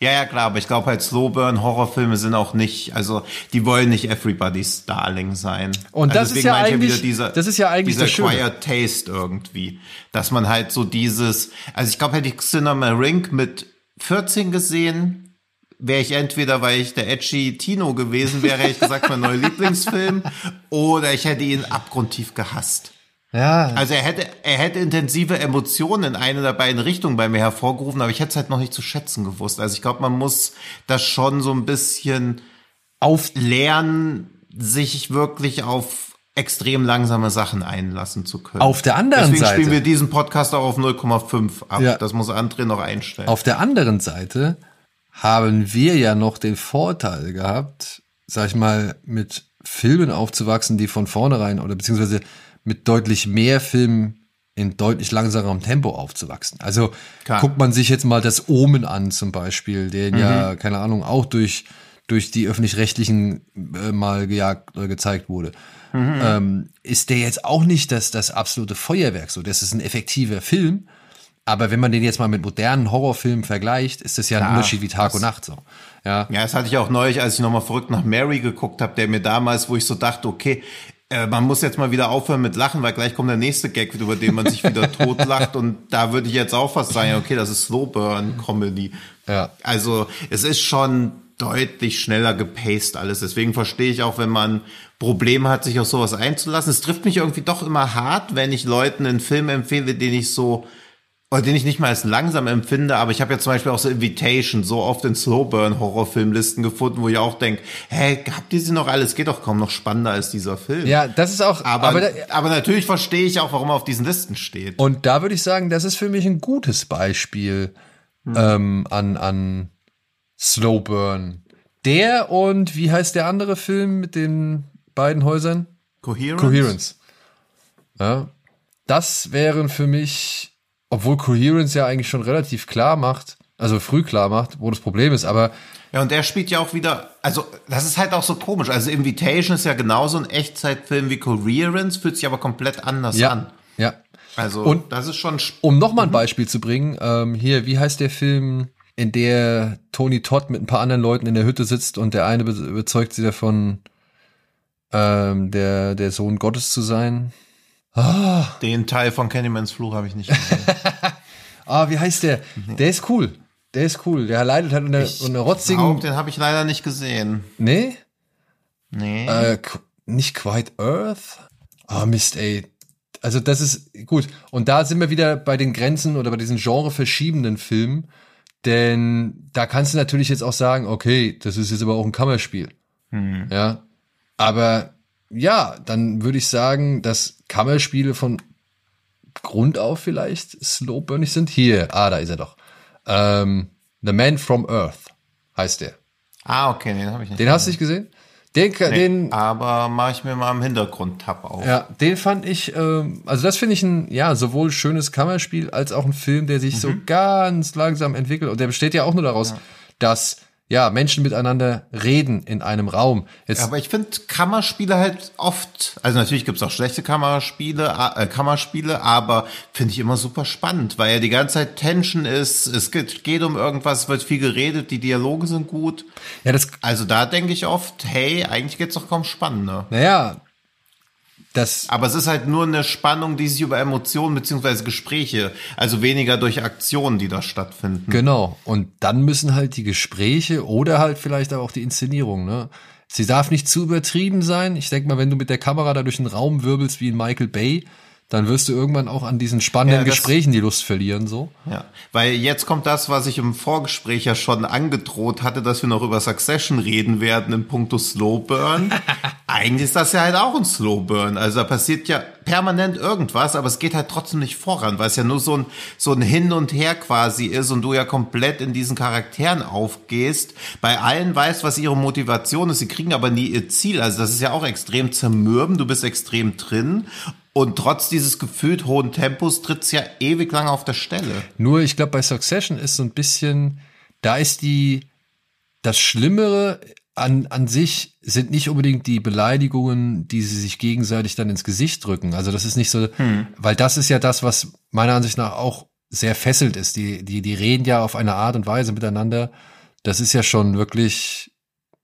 Ja, ja, klar, aber ich glaube halt Slowburn Horrorfilme sind auch nicht, also die wollen nicht everybody's Darling sein. Und also das ist deswegen ja eigentlich- wieder dieser, das ist ja eigentlich dieser. Quiet Taste irgendwie, dass man halt so dieses, also ich glaube hätte ich Cinema Ring mit 14 gesehen, wäre ich entweder, weil ich der edgy Tino gewesen wäre, hätte ich gesagt, mein neuer Lieblingsfilm, oder ich hätte ihn abgrundtief gehasst. Ja, Also er hätte, er hätte intensive Emotionen in eine der beiden Richtungen bei mir hervorgerufen, aber ich hätte es halt noch nicht zu schätzen gewusst. Also ich glaube, man muss das schon so ein bisschen auf lernen, sich wirklich auf extrem langsame Sachen einlassen zu können. Auf der anderen Deswegen Seite- spielen wir diesen Podcast auch auf 0,5 ab. Ja. Das muss André noch einstellen. Auf der anderen Seite haben wir ja noch den Vorteil gehabt, sag ich mal, mit Filmen aufzuwachsen, die von vornherein oder beziehungsweise mit deutlich mehr Filmen in deutlich langsamerem Tempo aufzuwachsen. Also Klar. guckt man sich jetzt mal das Omen an zum Beispiel, den ja, keine Ahnung, auch durch, durch die öffentlich-rechtlichen äh, mal gejagt oder gezeigt wurde. Ähm, ist der jetzt auch nicht das, das absolute Feuerwerk so. Das ist ein effektiver Film, aber wenn man den jetzt mal mit modernen Horrorfilmen vergleicht, ist das ja ein Klar, Unterschied wie Tag und Nacht so. Ja. Ja, das hatte ich auch neulich, als ich nochmal verrückt nach Mary geguckt habe, der mir damals, wo ich so dachte, okay, äh, man muss jetzt mal wieder aufhören mit Lachen, weil gleich kommt der nächste Gag, über den man sich wieder totlacht. Und da würde ich jetzt auch fast sagen, okay, das ist Slowburn-Comedy. Ja. Also es ist schon deutlich schneller gepaced alles. Deswegen verstehe ich auch, wenn man Probleme hat, sich auf sowas einzulassen. Es trifft mich irgendwie doch immer hart, wenn ich Leuten einen Film empfehle, den ich so den ich nicht mal als langsam empfinde, aber ich habe ja zum Beispiel auch so Invitation so oft in Slowburn-Horrorfilmlisten gefunden, wo ich auch denke, hey, habt ihr sie noch alles? Geht doch kaum noch spannender als dieser Film. Ja, das ist auch, aber, aber, aber, da, natürlich verstehe ich auch, warum er auf diesen Listen steht. und da würde ich sagen, das ist für mich ein gutes Beispiel ähm, an, an Slow Burn. Der und wie heißt der andere Film mit den beiden Häusern? Coherence? Coherence. Ja, das wären für mich, obwohl Coherence ja eigentlich schon relativ klar macht, also früh klar macht, wo das Problem ist, aber Ja, und der spielt ja auch wieder, also das ist halt auch so komisch. Also Invitation ist ja genauso ein Echtzeitfilm wie Coherence, fühlt sich aber komplett anders ja, an. ja. Also Und- das ist schon Um nochmal ein Beispiel zu bringen, ähm, hier, wie heißt der Film, in der Tony Todd mit ein paar anderen Leuten in der Hütte sitzt und der eine be überzeugt sie davon, ähm, der, der Sohn Gottes zu sein? Den Teil von Candymans Fluch habe ich nicht gesehen. Ah, wie heißt der? Der ist cool. Der ist cool. Der leidet halt unter, unter rotzigen. Glaub, den habe ich leider nicht gesehen. Nee? Nee. Äh, nicht Quite Earth? Ah, Mist, ey. Also das ist gut. Und da sind wir wieder bei den Grenzen oder bei diesen Genre verschiebenden Filmen. Denn da kannst du natürlich jetzt auch sagen, okay, das ist jetzt aber auch ein Kammerspiel. Hm. Ja. Aber ja, dann würde ich sagen, dass Kammerspiele von Grund auf vielleicht slowburnig sind. Hier, ah, da ist er doch. Ähm, The Man from Earth heißt der. Ah, okay, den habe ich nicht. Den gesehen. hast du nicht gesehen? Den, nee, den, aber mache ich mir mal im Hintergrund Tab auf. Ja, den fand ich, ähm, also das finde ich ein, ja, sowohl schönes Kammerspiel als auch ein Film, der sich mhm. so ganz langsam entwickelt. Und der besteht ja auch nur daraus, ja. dass ja, Menschen miteinander reden in einem Raum. Jetzt aber ich finde Kammerspiele halt oft, also natürlich gibt's auch schlechte Kammerspiele, äh, Kammerspiele, aber finde ich immer super spannend, weil ja die ganze Zeit Tension ist, es geht, geht um irgendwas, wird viel geredet, die Dialoge sind gut. Ja, das also da denke ich oft, hey, eigentlich geht's doch kaum spannender. Naja, das Aber es ist halt nur eine Spannung, die sich über Emotionen beziehungsweise Gespräche, also weniger durch Aktionen, die da stattfinden. Genau. Und dann müssen halt die Gespräche oder halt vielleicht auch die Inszenierung, ne? Sie darf nicht zu übertrieben sein. Ich denke mal, wenn du mit der Kamera da durch den Raum wirbelst wie in Michael Bay, dann wirst du irgendwann auch an diesen spannenden ja, Gesprächen die Lust verlieren, so. Ja, weil jetzt kommt das, was ich im Vorgespräch ja schon angedroht hatte, dass wir noch über Succession reden werden in puncto Slowburn. Eigentlich ist das ja halt auch ein Slowburn. Also da passiert ja permanent irgendwas, aber es geht halt trotzdem nicht voran, weil es ja nur so ein, so ein Hin und Her quasi ist und du ja komplett in diesen Charakteren aufgehst. Bei allen weißt, was ihre Motivation ist, sie kriegen aber nie ihr Ziel. Also das ist ja auch extrem zermürben, du bist extrem drin und trotz dieses gefühlt hohen Tempos tritt's ja ewig lang auf der Stelle. Nur, ich glaube, bei Succession ist so ein bisschen, da ist die, das Schlimmere an, an sich sind nicht unbedingt die Beleidigungen, die sie sich gegenseitig dann ins Gesicht drücken. Also das ist nicht so, hm. weil das ist ja das, was meiner Ansicht nach auch sehr fesselt ist. Die, die, die reden ja auf eine Art und Weise miteinander. Das ist ja schon wirklich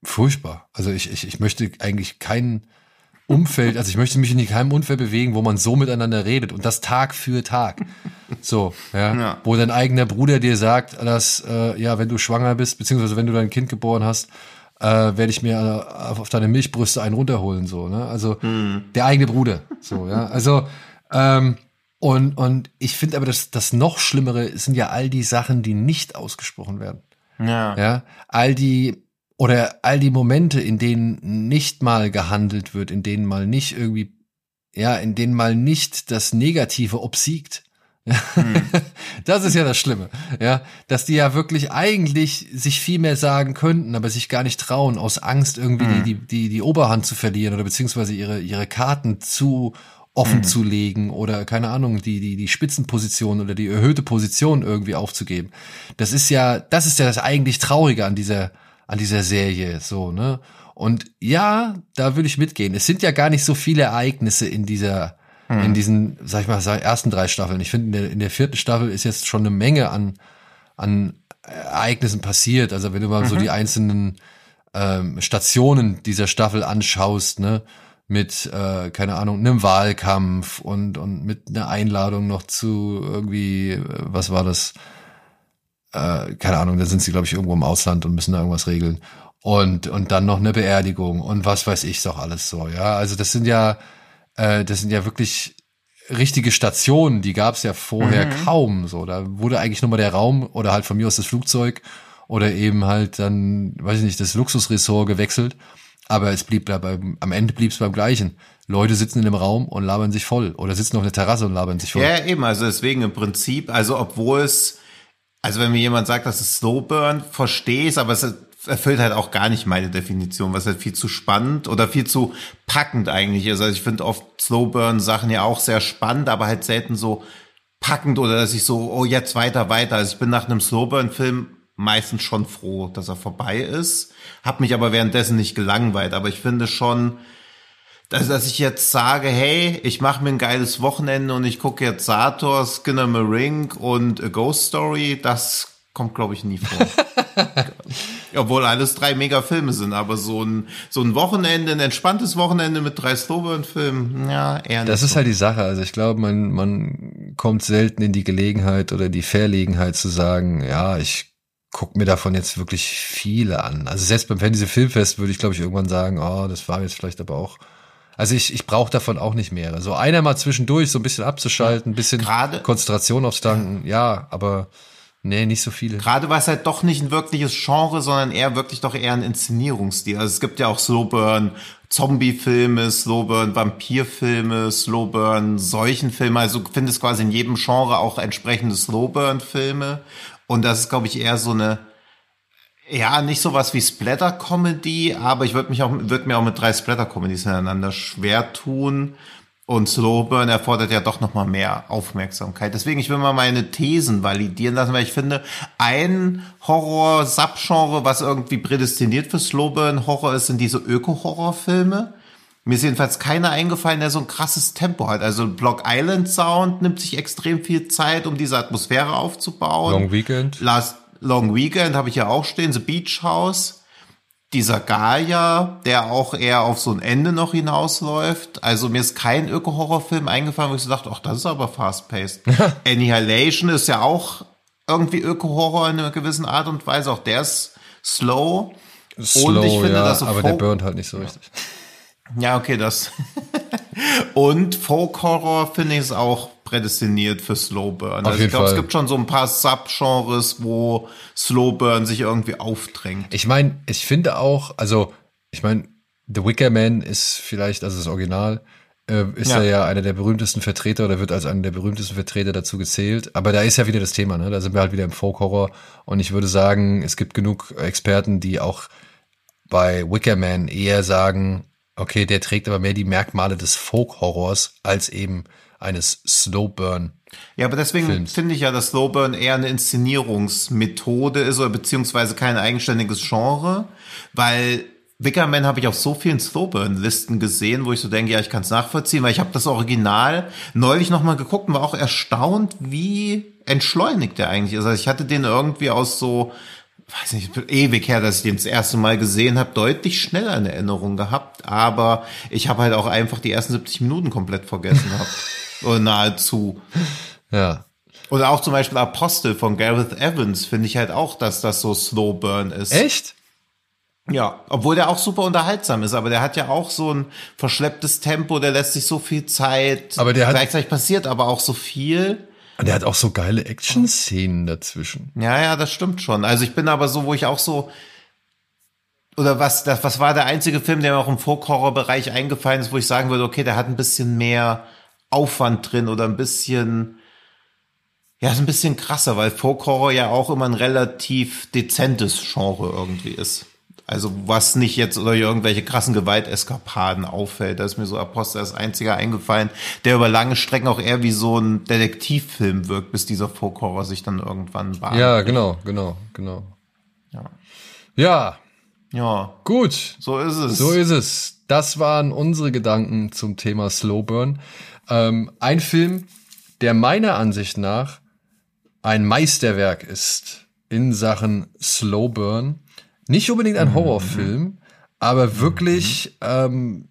furchtbar. Also ich, ich, ich möchte eigentlich keinen, Umfeld, also ich möchte mich in keinem Umfeld bewegen, wo man so miteinander redet und das Tag für Tag. So, ja, ja. wo dein eigener Bruder dir sagt, dass äh, ja, wenn du schwanger bist, beziehungsweise wenn du dein Kind geboren hast, äh, werde ich mir äh, auf deine Milchbrüste einen runterholen, so, ne? Also hm. der eigene Bruder, so, ja. Also ähm, und und ich finde aber, das das noch Schlimmere sind ja all die Sachen, die nicht ausgesprochen werden. Ja. Ja, all die oder all die Momente, in denen nicht mal gehandelt wird, in denen mal nicht irgendwie, ja, in denen mal nicht das Negative obsiegt. Hm. Das ist ja das Schlimme, ja, dass die ja wirklich eigentlich sich viel mehr sagen könnten, aber sich gar nicht trauen, aus Angst irgendwie hm. die, die, die Oberhand zu verlieren oder beziehungsweise ihre, ihre Karten zu offen hm. zu legen oder keine Ahnung, die, die, die Spitzenposition oder die erhöhte Position irgendwie aufzugeben. Das ist ja, das ist ja das eigentlich Traurige an dieser, an dieser Serie, so, ne? Und ja, da würde ich mitgehen. Es sind ja gar nicht so viele Ereignisse in dieser, hm. in diesen, sag ich mal, ersten drei Staffeln. Ich finde, in der, in der vierten Staffel ist jetzt schon eine Menge an, an Ereignissen passiert. Also wenn du mal mhm. so die einzelnen ähm, Stationen dieser Staffel anschaust, ne, mit, äh, keine Ahnung, einem Wahlkampf und, und mit einer Einladung noch zu irgendwie, äh, was war das? Äh, keine Ahnung, da sind sie, glaube ich, irgendwo im Ausland und müssen da irgendwas regeln. Und, und dann noch eine Beerdigung und was weiß ich doch alles so, ja. Also das sind ja, äh, das sind ja wirklich richtige Stationen, die gab es ja vorher mhm. kaum so. Da wurde eigentlich nur mal der Raum oder halt von mir aus das Flugzeug oder eben halt dann, weiß ich nicht, das Luxusressort gewechselt. Aber es blieb dabei, am Ende blieb es beim Gleichen. Leute sitzen in einem Raum und labern sich voll oder sitzen auf einer Terrasse und labern sich voll. Ja, eben, also deswegen im Prinzip, also obwohl es also wenn mir jemand sagt, das ist Slowburn, verstehe ich aber es erfüllt halt auch gar nicht meine Definition, was halt viel zu spannend oder viel zu packend eigentlich ist. Also ich finde oft Slowburn-Sachen ja auch sehr spannend, aber halt selten so packend oder dass ich so, oh, jetzt weiter, weiter. Also ich bin nach einem Slowburn-Film meistens schon froh, dass er vorbei ist, hab mich aber währenddessen nicht gelangweilt. Aber ich finde schon, dass, dass ich jetzt sage, hey, ich mache mir ein geiles Wochenende und ich gucke jetzt Sator, Skinner Marink und A Ghost Story, das kommt, glaube ich, nie vor. Obwohl alles drei Mega-Filme sind, aber so ein, so ein Wochenende, ein entspanntes Wochenende mit drei Slowburn-Filmen, ja, eher nicht. Das ist so. halt die Sache. Also ich glaube, man, man kommt selten in die Gelegenheit oder die Verlegenheit zu sagen, ja, ich guck mir davon jetzt wirklich viele an. Also selbst beim Fantasy Filmfest würde ich, glaube ich, irgendwann sagen, oh, das war jetzt vielleicht aber auch Also ich, ich brauche davon auch nicht mehrere. So einer mal zwischendurch, so ein bisschen abzuschalten, ein bisschen Gerade- Konzentration aufs Tanken, ja, aber nee, nicht so viele. Gerade war es halt doch nicht ein wirkliches Genre, sondern eher wirklich doch eher ein Inszenierungsstil. Also es gibt ja auch Slowburn Zombie-Filme, Slowburn Vampir-Filme, Slowburn Seuchenfilme. Also du findest quasi in jedem Genre auch entsprechende Slowburn-Filme. Und das ist, glaube ich, eher so eine, ja, nicht sowas wie Splatter-Comedy, aber ich würde mich auch, würde mir auch mit drei Splatter-Comedies ineinander schwer tun. Und Slowburn erfordert ja doch noch mal mehr Aufmerksamkeit. Deswegen, ich will mal meine Thesen validieren lassen, weil ich finde, ein Horror-Subgenre, was irgendwie prädestiniert für Slowburn-Horror ist, sind diese Öko-Horror-Filme. Mir ist jedenfalls keiner eingefallen, der so ein krasses Tempo hat. Also Block Island Sound nimmt sich extrem viel Zeit, um diese Atmosphäre aufzubauen. Long Weekend. Last Long Weekend habe ich ja auch stehen, The Beach House. Dieser Gaia, der auch eher auf so ein Ende noch hinausläuft. Also mir ist kein Öko-Horrorfilm eingefallen, wo ich so dachte, ach, das ist aber fast-paced. Annihilation ist ja auch irgendwie Öko-Horror in einer gewissen Art und Weise. Auch der ist slow. Slow, ich finde, ja, dass so aber der burnt halt nicht so richtig. Ja, okay, das. und Folk Horror finde ich ist auch prädestiniert für Slowburn. Also ich glaube, es gibt schon so ein paar Subgenres, wo Slowburn sich irgendwie aufdrängt. Ich meine, ich finde auch, also, ich meine, The Wicker Man ist vielleicht, also das Original, äh, ist Ja. ja. ja einer der berühmtesten Vertreter oder wird als einer der berühmtesten Vertreter dazu gezählt. Aber da ist ja wieder das Thema, ne? Da sind wir halt wieder im Folk-Horror. Und ich würde sagen, es gibt genug Experten, die auch bei Wicker Man eher sagen, okay, der trägt aber mehr die Merkmale des Folk-Horrors als eben eines Slowburn. Ja, aber deswegen finde ich ja, dass Slowburn eher eine Inszenierungsmethode ist oder beziehungsweise kein eigenständiges Genre, weil Wickerman habe ich auf so vielen Slowburn-Listen gesehen, wo ich so denke, ja, ich kann es nachvollziehen, weil ich habe das Original neulich nochmal geguckt und war auch erstaunt, wie entschleunigt der eigentlich ist. Also ich hatte den irgendwie aus so, weiß nicht, ewig her, dass ich den das erste Mal gesehen habe, deutlich schneller in Erinnerung gehabt, aber ich habe halt auch einfach die ersten 70 Minuten komplett vergessen gehabt. Oder nahezu. Ja. Oder auch zum Beispiel Apostel von Gareth Evans finde ich halt auch, dass das so Slow Burn ist. Echt? Ja, obwohl der auch super unterhaltsam ist, aber der hat ja auch so ein verschlepptes Tempo, der lässt sich so viel Zeit. Aber der hat- gleichzeitig passiert aber auch so viel. Und der hat auch so geile Action-Szenen dazwischen. Ja, ja, das stimmt schon. Also ich bin aber so, wo ich auch so oder was das was war der einzige Film, der mir auch im Folk Horror Bereich eingefallen ist, wo ich sagen würde, okay, der hat ein bisschen mehr Aufwand drin oder ein bisschen ja, ist ein bisschen krasser, weil Folk Horror ja auch immer ein relativ dezentes Genre irgendwie ist. Also was nicht jetzt oder irgendwelche krassen Gewalteskapaden auffällt, da ist mir so Apostel als einziger eingefallen, der über lange Strecken auch eher wie so ein Detektivfilm wirkt, bis dieser Folk Horror sich dann irgendwann bahnt. Ja, genau, genau, genau. Ja. Ja, Ja, gut. so ist es. So ist es. Das waren unsere Gedanken zum Thema Slowburn. Ähm, ein Film, der meiner Ansicht nach ein Meisterwerk ist in Sachen Slowburn. Nicht unbedingt ein Horrorfilm, aber wirklich, ähm,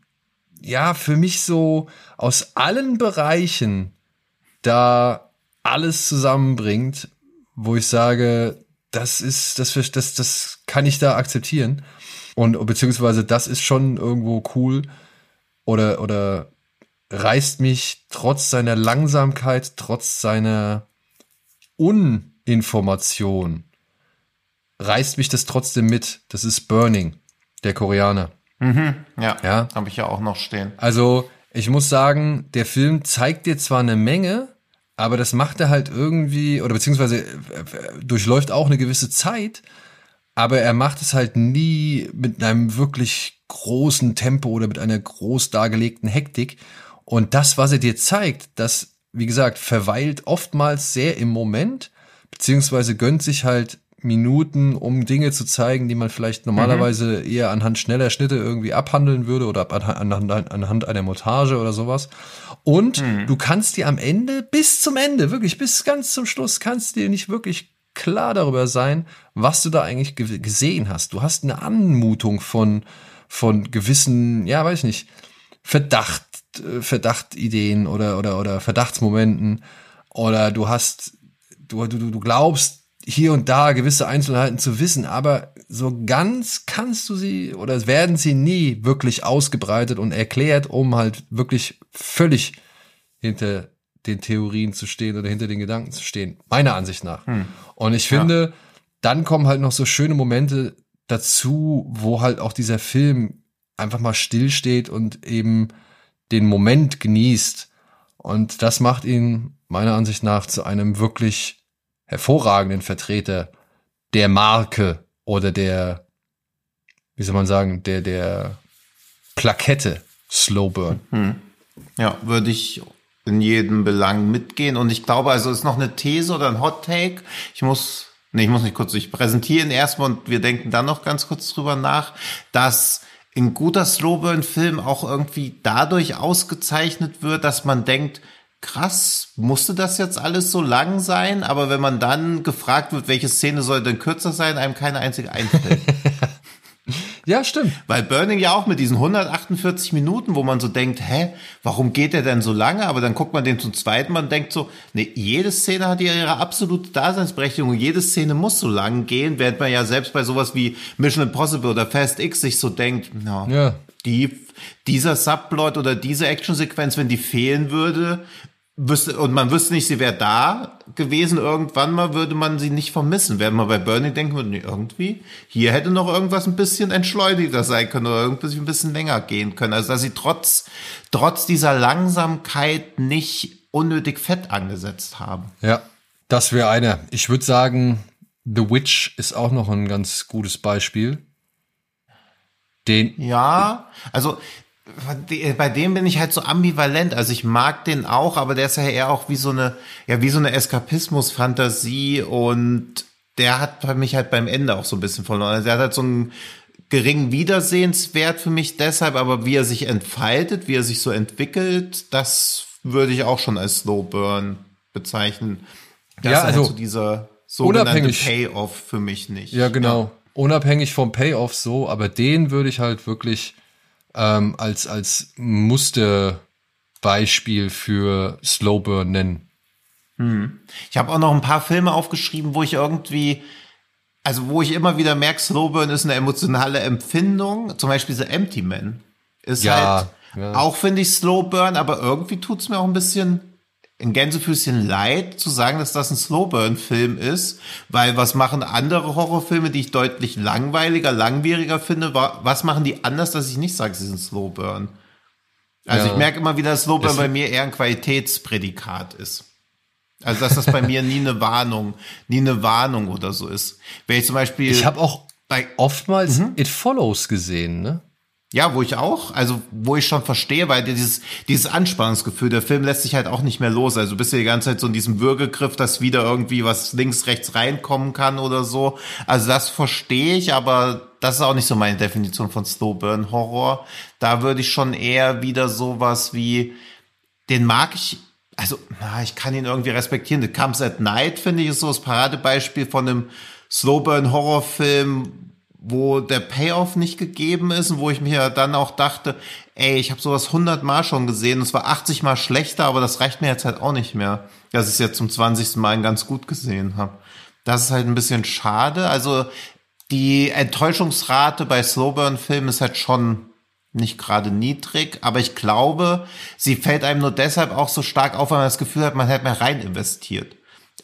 ja, für mich so aus allen Bereichen da alles zusammenbringt, wo ich sage, das ist, das, das, das kann ich da akzeptieren. Und beziehungsweise das ist schon irgendwo cool oder, oder reißt mich trotz seiner Langsamkeit, trotz seiner Uninformation, reißt mich das trotzdem mit. Das ist Burning, der Koreaner. Ja, Ja. habe ich ja auch noch stehen. Also, ich muss sagen, der Film zeigt dir zwar eine Menge, aber das macht er halt irgendwie, oder beziehungsweise äh, äh, durchläuft auch eine gewisse Zeit, aber er macht es halt nie mit einem wirklich großen Tempo oder mit einer groß dargelegten Hektik. Und das, was er dir zeigt, das, wie gesagt, verweilt oftmals sehr im Moment, beziehungsweise gönnt sich halt Minuten, um Dinge zu zeigen, die man vielleicht normalerweise eher anhand schneller Schnitte irgendwie abhandeln würde oder anhand, anhand einer Montage oder sowas. Und du kannst dir am Ende, bis zum Ende, wirklich bis ganz zum Schluss, kannst dir nicht wirklich klar darüber sein, was du da eigentlich ge gesehen hast. Du hast eine Anmutung von, von gewissen, ja, weiß ich nicht, Verdacht, Verdachtideen oder, oder, oder Verdachtsmomenten. Oder du hast, du, du, du glaubst hier und da gewisse Einzelheiten zu wissen, aber so ganz kannst du sie oder werden sie nie wirklich ausgebreitet und erklärt, um halt wirklich völlig hinter den Theorien zu stehen oder hinter den Gedanken zu stehen, meiner Ansicht nach. Hm. Und ich finde, ja. dann kommen halt noch so schöne Momente dazu, wo halt auch dieser Film einfach mal stillsteht und eben den Moment genießt. Und das macht ihn meiner Ansicht nach zu einem wirklich hervorragenden Vertreter der Marke oder der, wie soll man sagen, der, der Plakette Slowburn. Hm. Ja, würde ich in jedem Belang mitgehen. Und ich glaube, also ist noch eine These oder ein Hot Take. Ich muss, nee, ich muss nicht kurz, ich präsentiere ihn erstmal und wir denken dann noch ganz kurz drüber nach, dass ein guter Slowburn-Film auch irgendwie dadurch ausgezeichnet wird, dass man denkt, krass, musste das jetzt alles so lang sein? Aber wenn man dann gefragt wird, welche Szene soll denn kürzer sein, einem keine einzige einfällt. ja, stimmt. Weil Burning ja auch mit diesen 148 Minuten, wo man so denkt, hä, warum geht der denn so lange? Aber dann guckt man den zum zweiten Mal und denkt so, nee, jede Szene hat ja ihre absolute Daseinsberechtigung. Jede Szene muss so lang gehen, während man ja selbst bei sowas wie Mission Impossible oder Fast X sich so denkt, na, ja. die dieser Subplot oder diese Actionsequenz, wenn die fehlen würde, wüsste, und man wüsste nicht, sie wäre da gewesen, irgendwann mal würde man sie nicht vermissen. Während man bei Bernie denken würde, nee, irgendwie, hier hätte noch irgendwas ein bisschen entschleunigter sein können oder irgendwie ein bisschen länger gehen können. Also, dass sie trotz, trotz dieser Langsamkeit nicht unnötig Fett angesetzt haben. Ja, das wäre eine. Ich würde sagen, The Witch ist auch noch ein ganz gutes Beispiel. Den ja, also bei dem bin ich halt so ambivalent. Also ich mag den auch, aber der ist ja eher auch wie so eine, ja, wie so eine Eskapismus-Fantasie und der hat bei mich halt beim Ende auch so ein bisschen verloren. Also der hat halt so einen geringen Wiedersehenswert für mich deshalb, aber wie er sich entfaltet, wie er sich so entwickelt, das würde ich auch schon als Slow Burn bezeichnen. Das ja, also halt so dieser sogenannte Payoff für mich nicht. Ja, genau. Ja. Unabhängig vom Payoff so, aber den würde ich halt wirklich ähm, als, als Musterbeispiel für Slowburn nennen. Hm. Ich habe auch noch ein paar Filme aufgeschrieben, wo ich irgendwie, also wo ich immer wieder merke, Slowburn ist eine emotionale Empfindung. Zum Beispiel The Empty Man ist ja, halt ja. auch, finde ich, Slowburn, aber irgendwie tut es mir auch ein bisschen ein Gänsefüßchen leid zu sagen, dass das ein Slowburn-Film ist, weil was machen andere Horrorfilme, die ich deutlich langweiliger, langwieriger finde? Was machen die anders, dass ich nicht sage, sie sind Slowburn? Also ja. ich merke immer wieder, dass Slowburn bei mir eher ein Qualitätsprädikat ist. Also dass das bei mir nie eine Warnung, nie eine Warnung oder so ist. Wenn ich zum Beispiel. Ich habe auch oftmals mhm. It Follows gesehen, ne? Ja, wo ich auch, also wo ich schon verstehe, weil dieses, dieses Anspannungsgefühl, der Film lässt sich halt auch nicht mehr los. Also bist du die ganze Zeit so in diesem Würgegriff, dass wieder irgendwie was links, rechts reinkommen kann oder so. Also das verstehe ich, aber das ist auch nicht so meine Definition von Slow Burn Horror. Da würde ich schon eher wieder sowas wie, den mag ich, also, na, ich kann ihn irgendwie respektieren. The Comes at Night, finde ich, ist so das Paradebeispiel von einem Slow Burn Horrorfilm, wo der Payoff nicht gegeben ist und wo ich mir dann auch dachte, ey, ich habe sowas 100 Mal schon gesehen, es war 80 Mal schlechter, aber das reicht mir jetzt halt auch nicht mehr, dass ich es jetzt zum 20. Mal ganz gut gesehen habe. Das ist halt ein bisschen schade. Also die Enttäuschungsrate bei Slowburn-Filmen ist halt schon nicht gerade niedrig, aber ich glaube, sie fällt einem nur deshalb auch so stark auf, weil man das Gefühl hat, man hätte mehr rein investiert.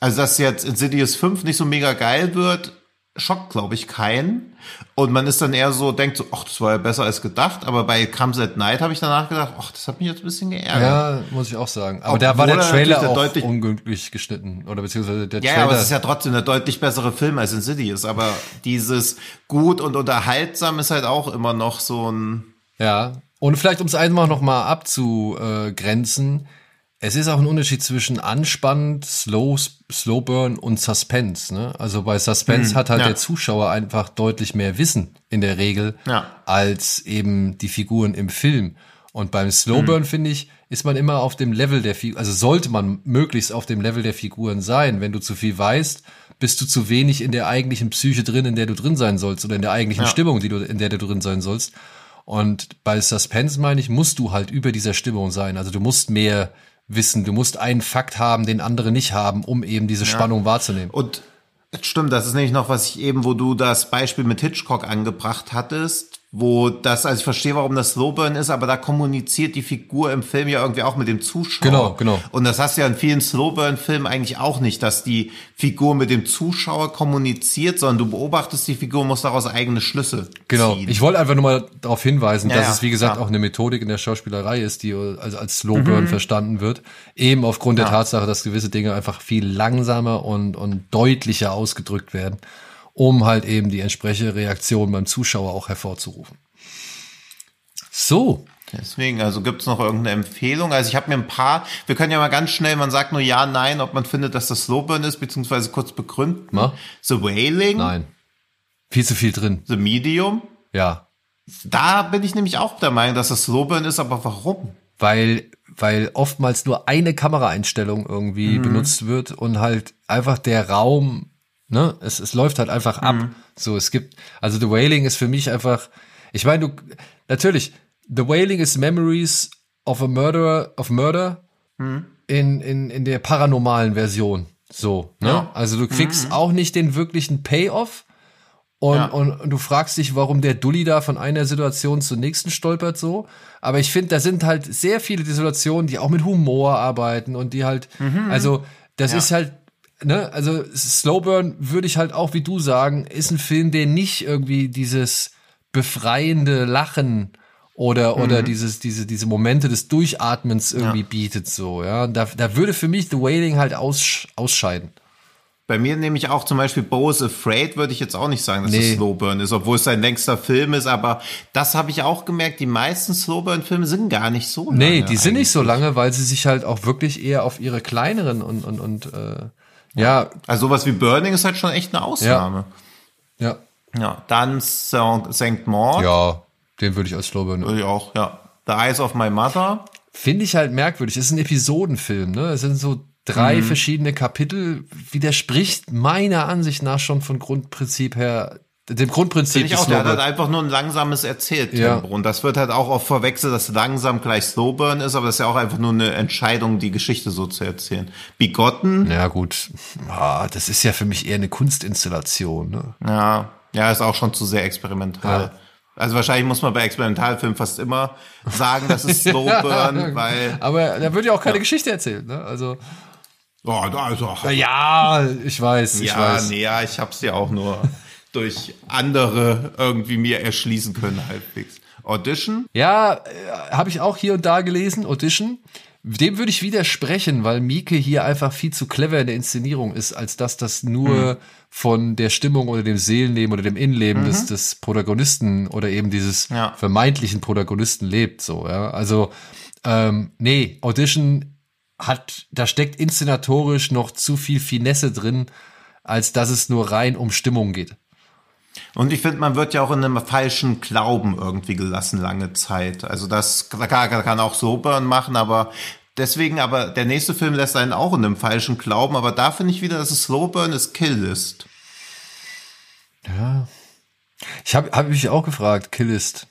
Also, dass jetzt Insidious 5 nicht so mega geil wird, schockt, glaube ich, keinen. Und man ist dann eher so, denkt so, ach, das war ja besser als gedacht. Aber bei Comes at Night habe ich danach gedacht, ach, das hat mich jetzt ein bisschen geärgert. Ja, muss ich auch sagen. Aber Obwohl da war der Trailer der auch unglücklich geschnitten. Oder beziehungsweise der Trailer. Ja, aber es ist ja trotzdem der deutlich bessere Film als Insidious. Aber dieses gut und unterhaltsam ist halt auch immer noch so ein... Ja, und vielleicht, um es einmal noch mal abzugrenzen, es ist auch ein Unterschied zwischen anspannend, slow, slow burn und Suspense. Ne? Also bei Suspense hm, hat halt ja. der Zuschauer einfach deutlich mehr Wissen in der Regel ja. als eben die Figuren im Film. Und beim Slowburn, hm. finde ich, ist man immer auf dem Level der Figuren, also sollte man möglichst auf dem Level der Figuren sein. Wenn du zu viel weißt, bist du zu wenig in der eigentlichen Psyche drin, in der du drin sein sollst oder in der eigentlichen ja. Stimmung, die du, in der du drin sein sollst. Und bei Suspense, meine ich, musst du halt über dieser Stimmung sein. Also du musst mehr wissen. Du musst einen Fakt haben, den andere nicht haben, um eben diese Spannung ja. wahrzunehmen. Und Stimmt, das ist nämlich noch, was ich eben, wo du das Beispiel mit Hitchcock angebracht hattest, wo das, also ich verstehe, warum das Slowburn ist, aber da kommuniziert die Figur im Film ja irgendwie auch mit dem Zuschauer. Genau, genau. Und das hast du ja in vielen Slowburn-Filmen eigentlich auch nicht, dass die Figur mit dem Zuschauer kommuniziert, sondern du beobachtest die Figur, musst daraus eigene Schlüsse Genau. ziehen. Ich wollte einfach nur mal darauf hinweisen, Ja, dass ja, es, wie gesagt, klar. auch eine Methodik in der Schauspielerei ist, die also als Slowburn verstanden wird. Eben aufgrund der Mhm. Ja. Tatsache, dass gewisse Dinge einfach viel langsamer und, und deutlicher ausgedrückt werden, um halt eben die entsprechende Reaktion beim Zuschauer auch hervorzurufen. So. Deswegen, also gibt's noch irgendeine Empfehlung? Also ich habe mir ein paar, wir können ja mal ganz schnell, man sagt nur ja, nein, ob man findet, dass das Slowburn ist, beziehungsweise kurz begründen. Na? The Wailing, Nein. Viel zu viel drin. The Medium. Ja. Da bin ich nämlich auch der Meinung, dass das Slowburn ist, aber warum? weil weil oftmals nur eine Kameraeinstellung irgendwie benutzt wird und halt einfach der Raum, ne, es, es läuft halt einfach ab. So, es gibt, also The Wailing ist für mich einfach, ich meine, du, natürlich, The Wailing is Memories of a Murderer, of Murder in, in, in der paranormalen Version. So, ne? Ja. Also du kriegst auch nicht den wirklichen Payoff, und, Ja. und, und du fragst dich, warum der Dulli da von einer Situation zur nächsten stolpert so. Aber ich finde, da sind halt sehr viele Situationen, die auch mit Humor arbeiten und die halt, also das Ja. ist halt, ne, also Slowburn würde ich halt auch wie du sagen, ist ein Film, der nicht irgendwie dieses befreiende Lachen oder oder dieses diese diese Momente des Durchatmens irgendwie bietet so ja da da würde für mich The Wailing halt aus, ausscheiden Bei mir nehme ich auch zum Beispiel Bo is Afraid, würde ich jetzt auch nicht sagen, dass Nee. es Slowburn ist, obwohl es sein längster Film ist, aber das habe ich auch gemerkt, die meisten Slowburn-Filme sind gar nicht so lange. Nee, die sind nicht so eigentlich. lange, weil sie sich halt auch wirklich eher auf ihre kleineren und und und äh, ja, Also sowas wie Burning ist halt schon echt eine Ausnahme. ja, Ja, dann St. Maud, ja, den würde ich als Slowburn. würde ich auch, ja. The Eyes of My Mother. Finde ich halt merkwürdig. Es ist ein Episodenfilm, ne? Es sind so drei verschiedene Kapitel, widerspricht meiner Ansicht nach schon von Grundprinzip her dem Grundprinzip des auch, der hat halt einfach nur ein langsames Erzähltempo. Ja. Und das wird halt auch oft verwechselt, dass langsam gleich Slowburn ist, aber das ist ja auch einfach nur eine Entscheidung, die Geschichte so zu erzählen. Begotten, Ja gut, ah, das ist ja für mich eher eine Kunstinstallation. Ne? ja, ja, ist auch schon zu sehr experimental. Ja. Also wahrscheinlich muss man bei Experimentalfilmen fast immer sagen, das ist Slowburn, weil, Aber da wird ja auch keine Geschichte erzählt. Ne? Also oh, ist auch, ja, ich weiß, ich ja, weiß. nee, ja, ich hab's ja auch nur durch andere irgendwie mir erschließen können halbwegs. Audition? Ja, äh, habe ich auch hier und da gelesen, Audition. Dem würde ich widersprechen, weil Mieke hier einfach viel zu clever in der Inszenierung ist, als dass das nur von der Stimmung oder dem Seelenleben oder dem Innenleben des, des Protagonisten oder eben dieses Ja. vermeintlichen Protagonisten lebt. So, ja. Also, ähm, nee, Audition hat, da steckt inszenatorisch noch zu viel Finesse drin, als dass es nur rein um Stimmung geht. Und ich finde, man wird ja auch in einem falschen Glauben irgendwie gelassen lange Zeit. Also das kann, kann auch Slowburn machen, aber deswegen, aber der nächste Film lässt einen auch in einem falschen Glauben. Aber da finde ich wieder, dass es Slowburn ist Killlist. Ich habe hab mich auch gefragt, Killist.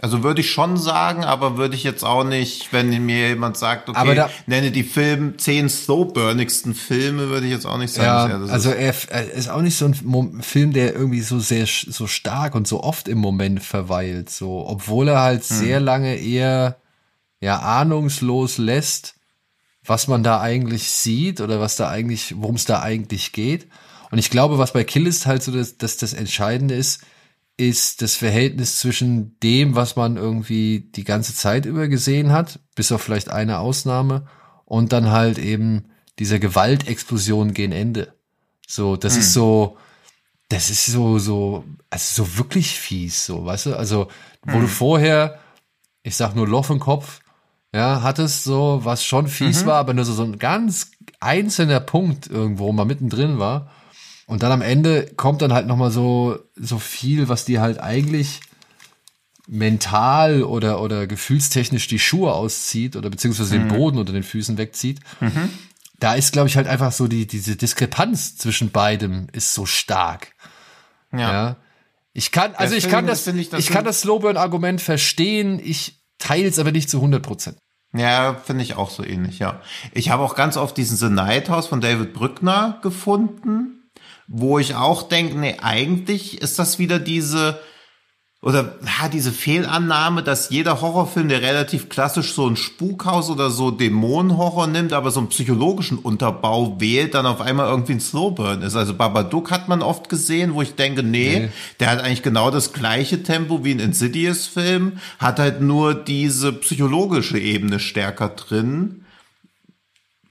Also würde ich schon sagen, aber würde ich jetzt auch nicht, wenn mir jemand sagt, okay, Aber da- nenne die Film zehn slowburnigsten Filme, würde ich jetzt auch nicht sagen. Ja, dass das also ist. er, er ist auch nicht so ein Film, der irgendwie so sehr so stark und so oft im Moment verweilt, so, obwohl er halt Hm. sehr lange eher ja ahnungslos lässt, was man da eigentlich sieht oder was da eigentlich, worum es da eigentlich geht. Und ich glaube, was bei Killist halt so das, das, das Entscheidende ist, ist das Verhältnis zwischen dem, was man irgendwie die ganze Zeit über gesehen hat, bis auf vielleicht eine Ausnahme, und dann halt eben dieser Gewaltexplosion gegen Ende. So, das ist so, das ist so, so, also so wirklich fies, so, weißt du? Also, wo du vorher, ich sag nur Loch im Kopf, ja, hattest so, was schon fies war, aber nur so, so ein ganz einzelner Punkt irgendwo mal mittendrin war. Und dann am Ende kommt dann halt noch mal so, so viel, was dir halt eigentlich mental oder, oder gefühlstechnisch die Schuhe auszieht oder beziehungsweise den Boden unter den Füßen wegzieht. Da ist, glaube ich, halt einfach so die, diese Diskrepanz zwischen beidem ist so stark. Ja. Ich kann, also ich kann das, ich, ich, kann das Slowburn-Argument verstehen, ich teile es aber nicht zu 100 Prozent. Ja, finde ich auch so ähnlich, ja. Ich habe auch ganz oft diesen The Night House von David Brückner gefunden, wo ich auch denke, nee, eigentlich ist das wieder diese, oder ja, diese Fehlannahme, dass jeder Horrorfilm, der relativ klassisch so ein Spukhaus oder so Dämonenhorror nimmt, aber so einen psychologischen Unterbau wählt, dann auf einmal irgendwie ein Slowburn ist. Also Babadook hat man oft gesehen, wo ich denke, nee, nee. der hat eigentlich genau das gleiche Tempo wie ein Insidious-Film, hat halt nur diese psychologische Ebene stärker drin,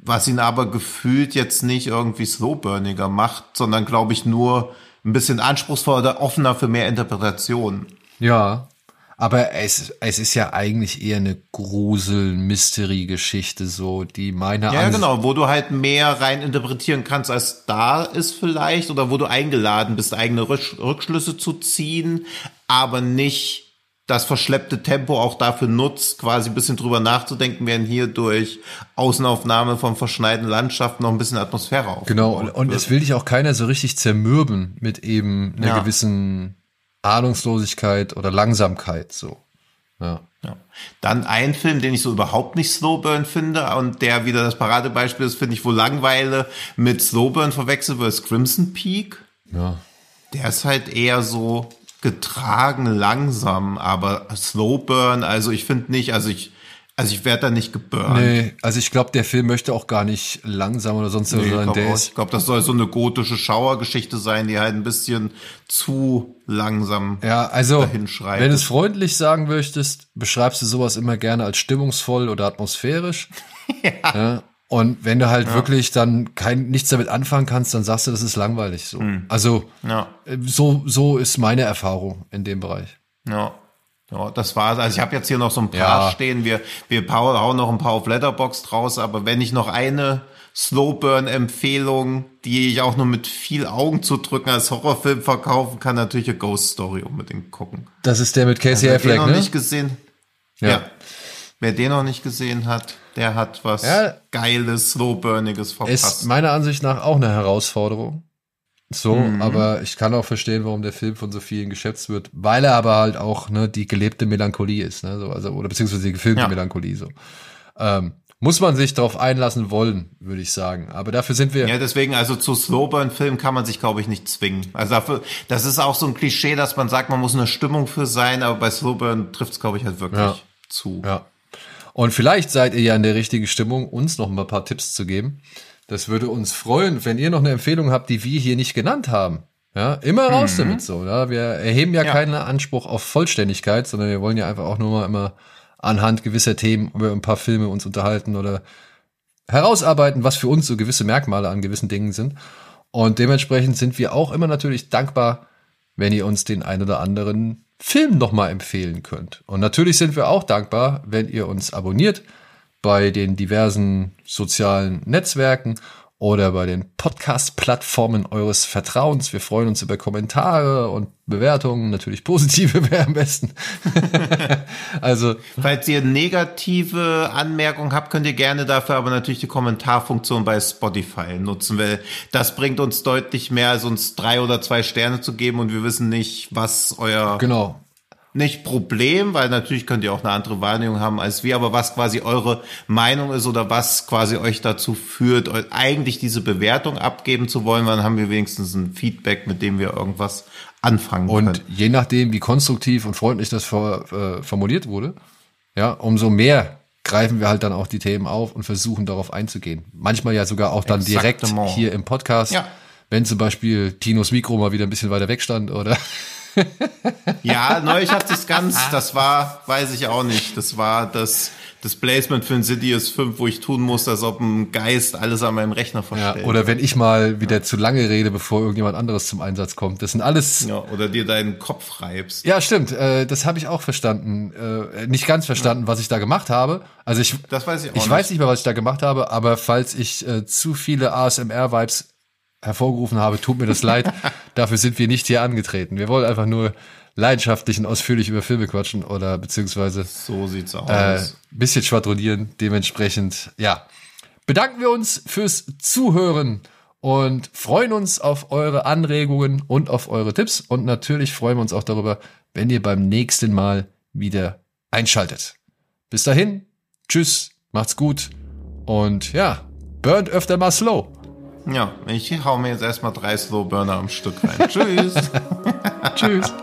was ihn aber gefühlt jetzt nicht irgendwie slowburniger macht, sondern glaube ich nur ein bisschen anspruchsvoller oder offener für mehr Interpretation. Ja, aber es, es ist ja eigentlich eher eine Grusel-Mystery-Geschichte, so, die meine Ja, Ans genau, wo du halt mehr rein interpretieren kannst, als da ist vielleicht, oder wo du eingeladen bist, eigene Rückschlüsse zu ziehen, aber nicht das verschleppte Tempo auch dafür nutzt, quasi ein bisschen drüber nachzudenken, während hier durch Außenaufnahme von verschneiten Landschaften noch ein bisschen Atmosphäre auf. Genau, und, und es will dich auch keiner so richtig zermürben mit eben einer ja. gewissen Ahnungslosigkeit oder Langsamkeit so. Ja. ja. Dann ein Film, den ich so überhaupt nicht Slowburn finde und der wieder das Paradebeispiel ist, finde ich, wo Langweile mit Slowburn verwechselt wird, ist Crimson Peak. Ja. Der ist halt eher so getragen langsam, aber Slowburn, also ich finde nicht, also ich also ich werde da nicht geburnt. Nee, also ich glaube, der Film möchte auch gar nicht langsam oder sonst nee, sein. Der ist ich glaube, das soll so eine gotische Schauergeschichte sein, die halt ein bisschen zu langsam ja, also, Wenn du es freundlich sagen möchtest, beschreibst du sowas immer gerne als stimmungsvoll oder atmosphärisch. ja. ja. Und wenn du halt ja. wirklich dann kein, nichts damit anfangen kannst, dann sagst du, das ist langweilig so. Hm. Also ja. so, so ist meine Erfahrung in dem Bereich. Ja. Ja, das war's. Also ich habe jetzt hier noch so ein paar ja. stehen. Wir, wir hauen noch ein paar auf Letterbox draus, aber wenn ich noch eine Slowburn-Empfehlung, die ich auch nur mit viel Augen zu drücken als Horrorfilm verkaufen kann, natürlich eine Ghost Story unbedingt gucken. Das ist der mit Casey Affleck, noch ne? nicht gesehen. Ja. ja. Wer den noch nicht gesehen hat, der hat was ja. Geiles, Slowburniges verpasst. Ist meiner Ansicht nach auch eine Herausforderung. So, mhm. aber ich kann auch verstehen, warum der Film von so vielen geschätzt wird, weil er aber halt auch ne, die gelebte Melancholie ist, ne, so, also oder beziehungsweise die gefilmte ja. Melancholie so. Ähm, muss man sich darauf einlassen wollen, würde ich sagen. Aber dafür sind wir. Ja, deswegen, also zu Slowburn-Filmen kann man sich, glaube ich, nicht zwingen. Also dafür, das ist auch so ein Klischee, dass man sagt, man muss eine Stimmung für sein, aber bei Slowburn trifft es, glaube ich, halt wirklich ja. zu. Ja. Und vielleicht seid ihr ja in der richtigen Stimmung, uns noch mal ein paar Tipps zu geben. Das würde uns freuen, wenn ihr noch eine Empfehlung habt, die wir hier nicht genannt haben. Ja, immer raus mhm. damit so. Ja? Wir erheben ja, ja keinen Anspruch auf Vollständigkeit, sondern wir wollen ja einfach auch nur mal immer anhand gewisser Themen über ein paar Filme uns unterhalten oder herausarbeiten, was für uns so gewisse Merkmale an gewissen Dingen sind. Und dementsprechend sind wir auch immer natürlich dankbar, wenn ihr uns den ein oder anderen Film nochmal empfehlen könnt. Und natürlich sind wir auch dankbar, wenn ihr uns abonniert bei den diversen sozialen Netzwerken oder bei den Podcast-Plattformen eures Vertrauens. Wir freuen uns über Kommentare und Bewertungen, natürlich positive wäre am besten. also. Falls ihr negative Anmerkungen habt, könnt ihr gerne dafür aber natürlich die Kommentarfunktion bei Spotify nutzen, weil das bringt uns deutlich mehr, als uns drei oder zwei Sterne zu geben und wir wissen nicht, was euer genau nicht Problem, weil natürlich könnt ihr auch eine andere Wahrnehmung haben als wir, aber was quasi eure Meinung ist oder was quasi euch dazu führt, eigentlich diese Bewertung abgeben zu wollen, dann haben wir wenigstens ein Feedback, mit dem wir irgendwas anfangen und können. Und je nachdem, wie konstruktiv und freundlich das äh, formuliert wurde, ja, umso mehr greifen wir halt dann auch die Themen auf und versuchen darauf einzugehen. Manchmal ja sogar auch dann direkt hier im Podcast. Ja. Wenn zum Beispiel Tinos Mikro mal wieder ein bisschen weiter weg stand oder ja, neulich hat es ganz, das war, weiß ich auch nicht, das war das, das Placement für Insidious 5, wo ich tun muss, als ob ein Geist alles an meinem Rechner verstellt. Ja, oder wenn ich mal wieder ja. zu lange rede, bevor irgendjemand anderes zum Einsatz kommt. Das sind alles. Ja, oder dir deinen Kopf reibst. Ja, stimmt. Äh, das habe ich auch verstanden. Äh, nicht ganz verstanden, was ich da gemacht habe. Also ich, das weiß ich auch ich nicht. weiß nicht mehr, was ich da gemacht habe, aber falls ich äh, zu viele ASMR-Vibes hervorgerufen habe, tut mir das leid. Dafür sind wir nicht hier angetreten. Wir wollen einfach nur leidenschaftlich und ausführlich über Filme quatschen oder beziehungsweise so sieht's aus. Äh, bisschen schwadronieren. Dementsprechend, ja, bedanken wir uns fürs Zuhören und freuen uns auf eure Anregungen und auf eure Tipps und natürlich freuen wir uns auch darüber, wenn ihr beim nächsten Mal wieder einschaltet. Bis dahin, tschüss Macht's gut. Und ja, burnt öfter mal slow. Ja, ich hau mir jetzt erstmal drei Slow Burner am Stück rein. Tschüss. Tschüss.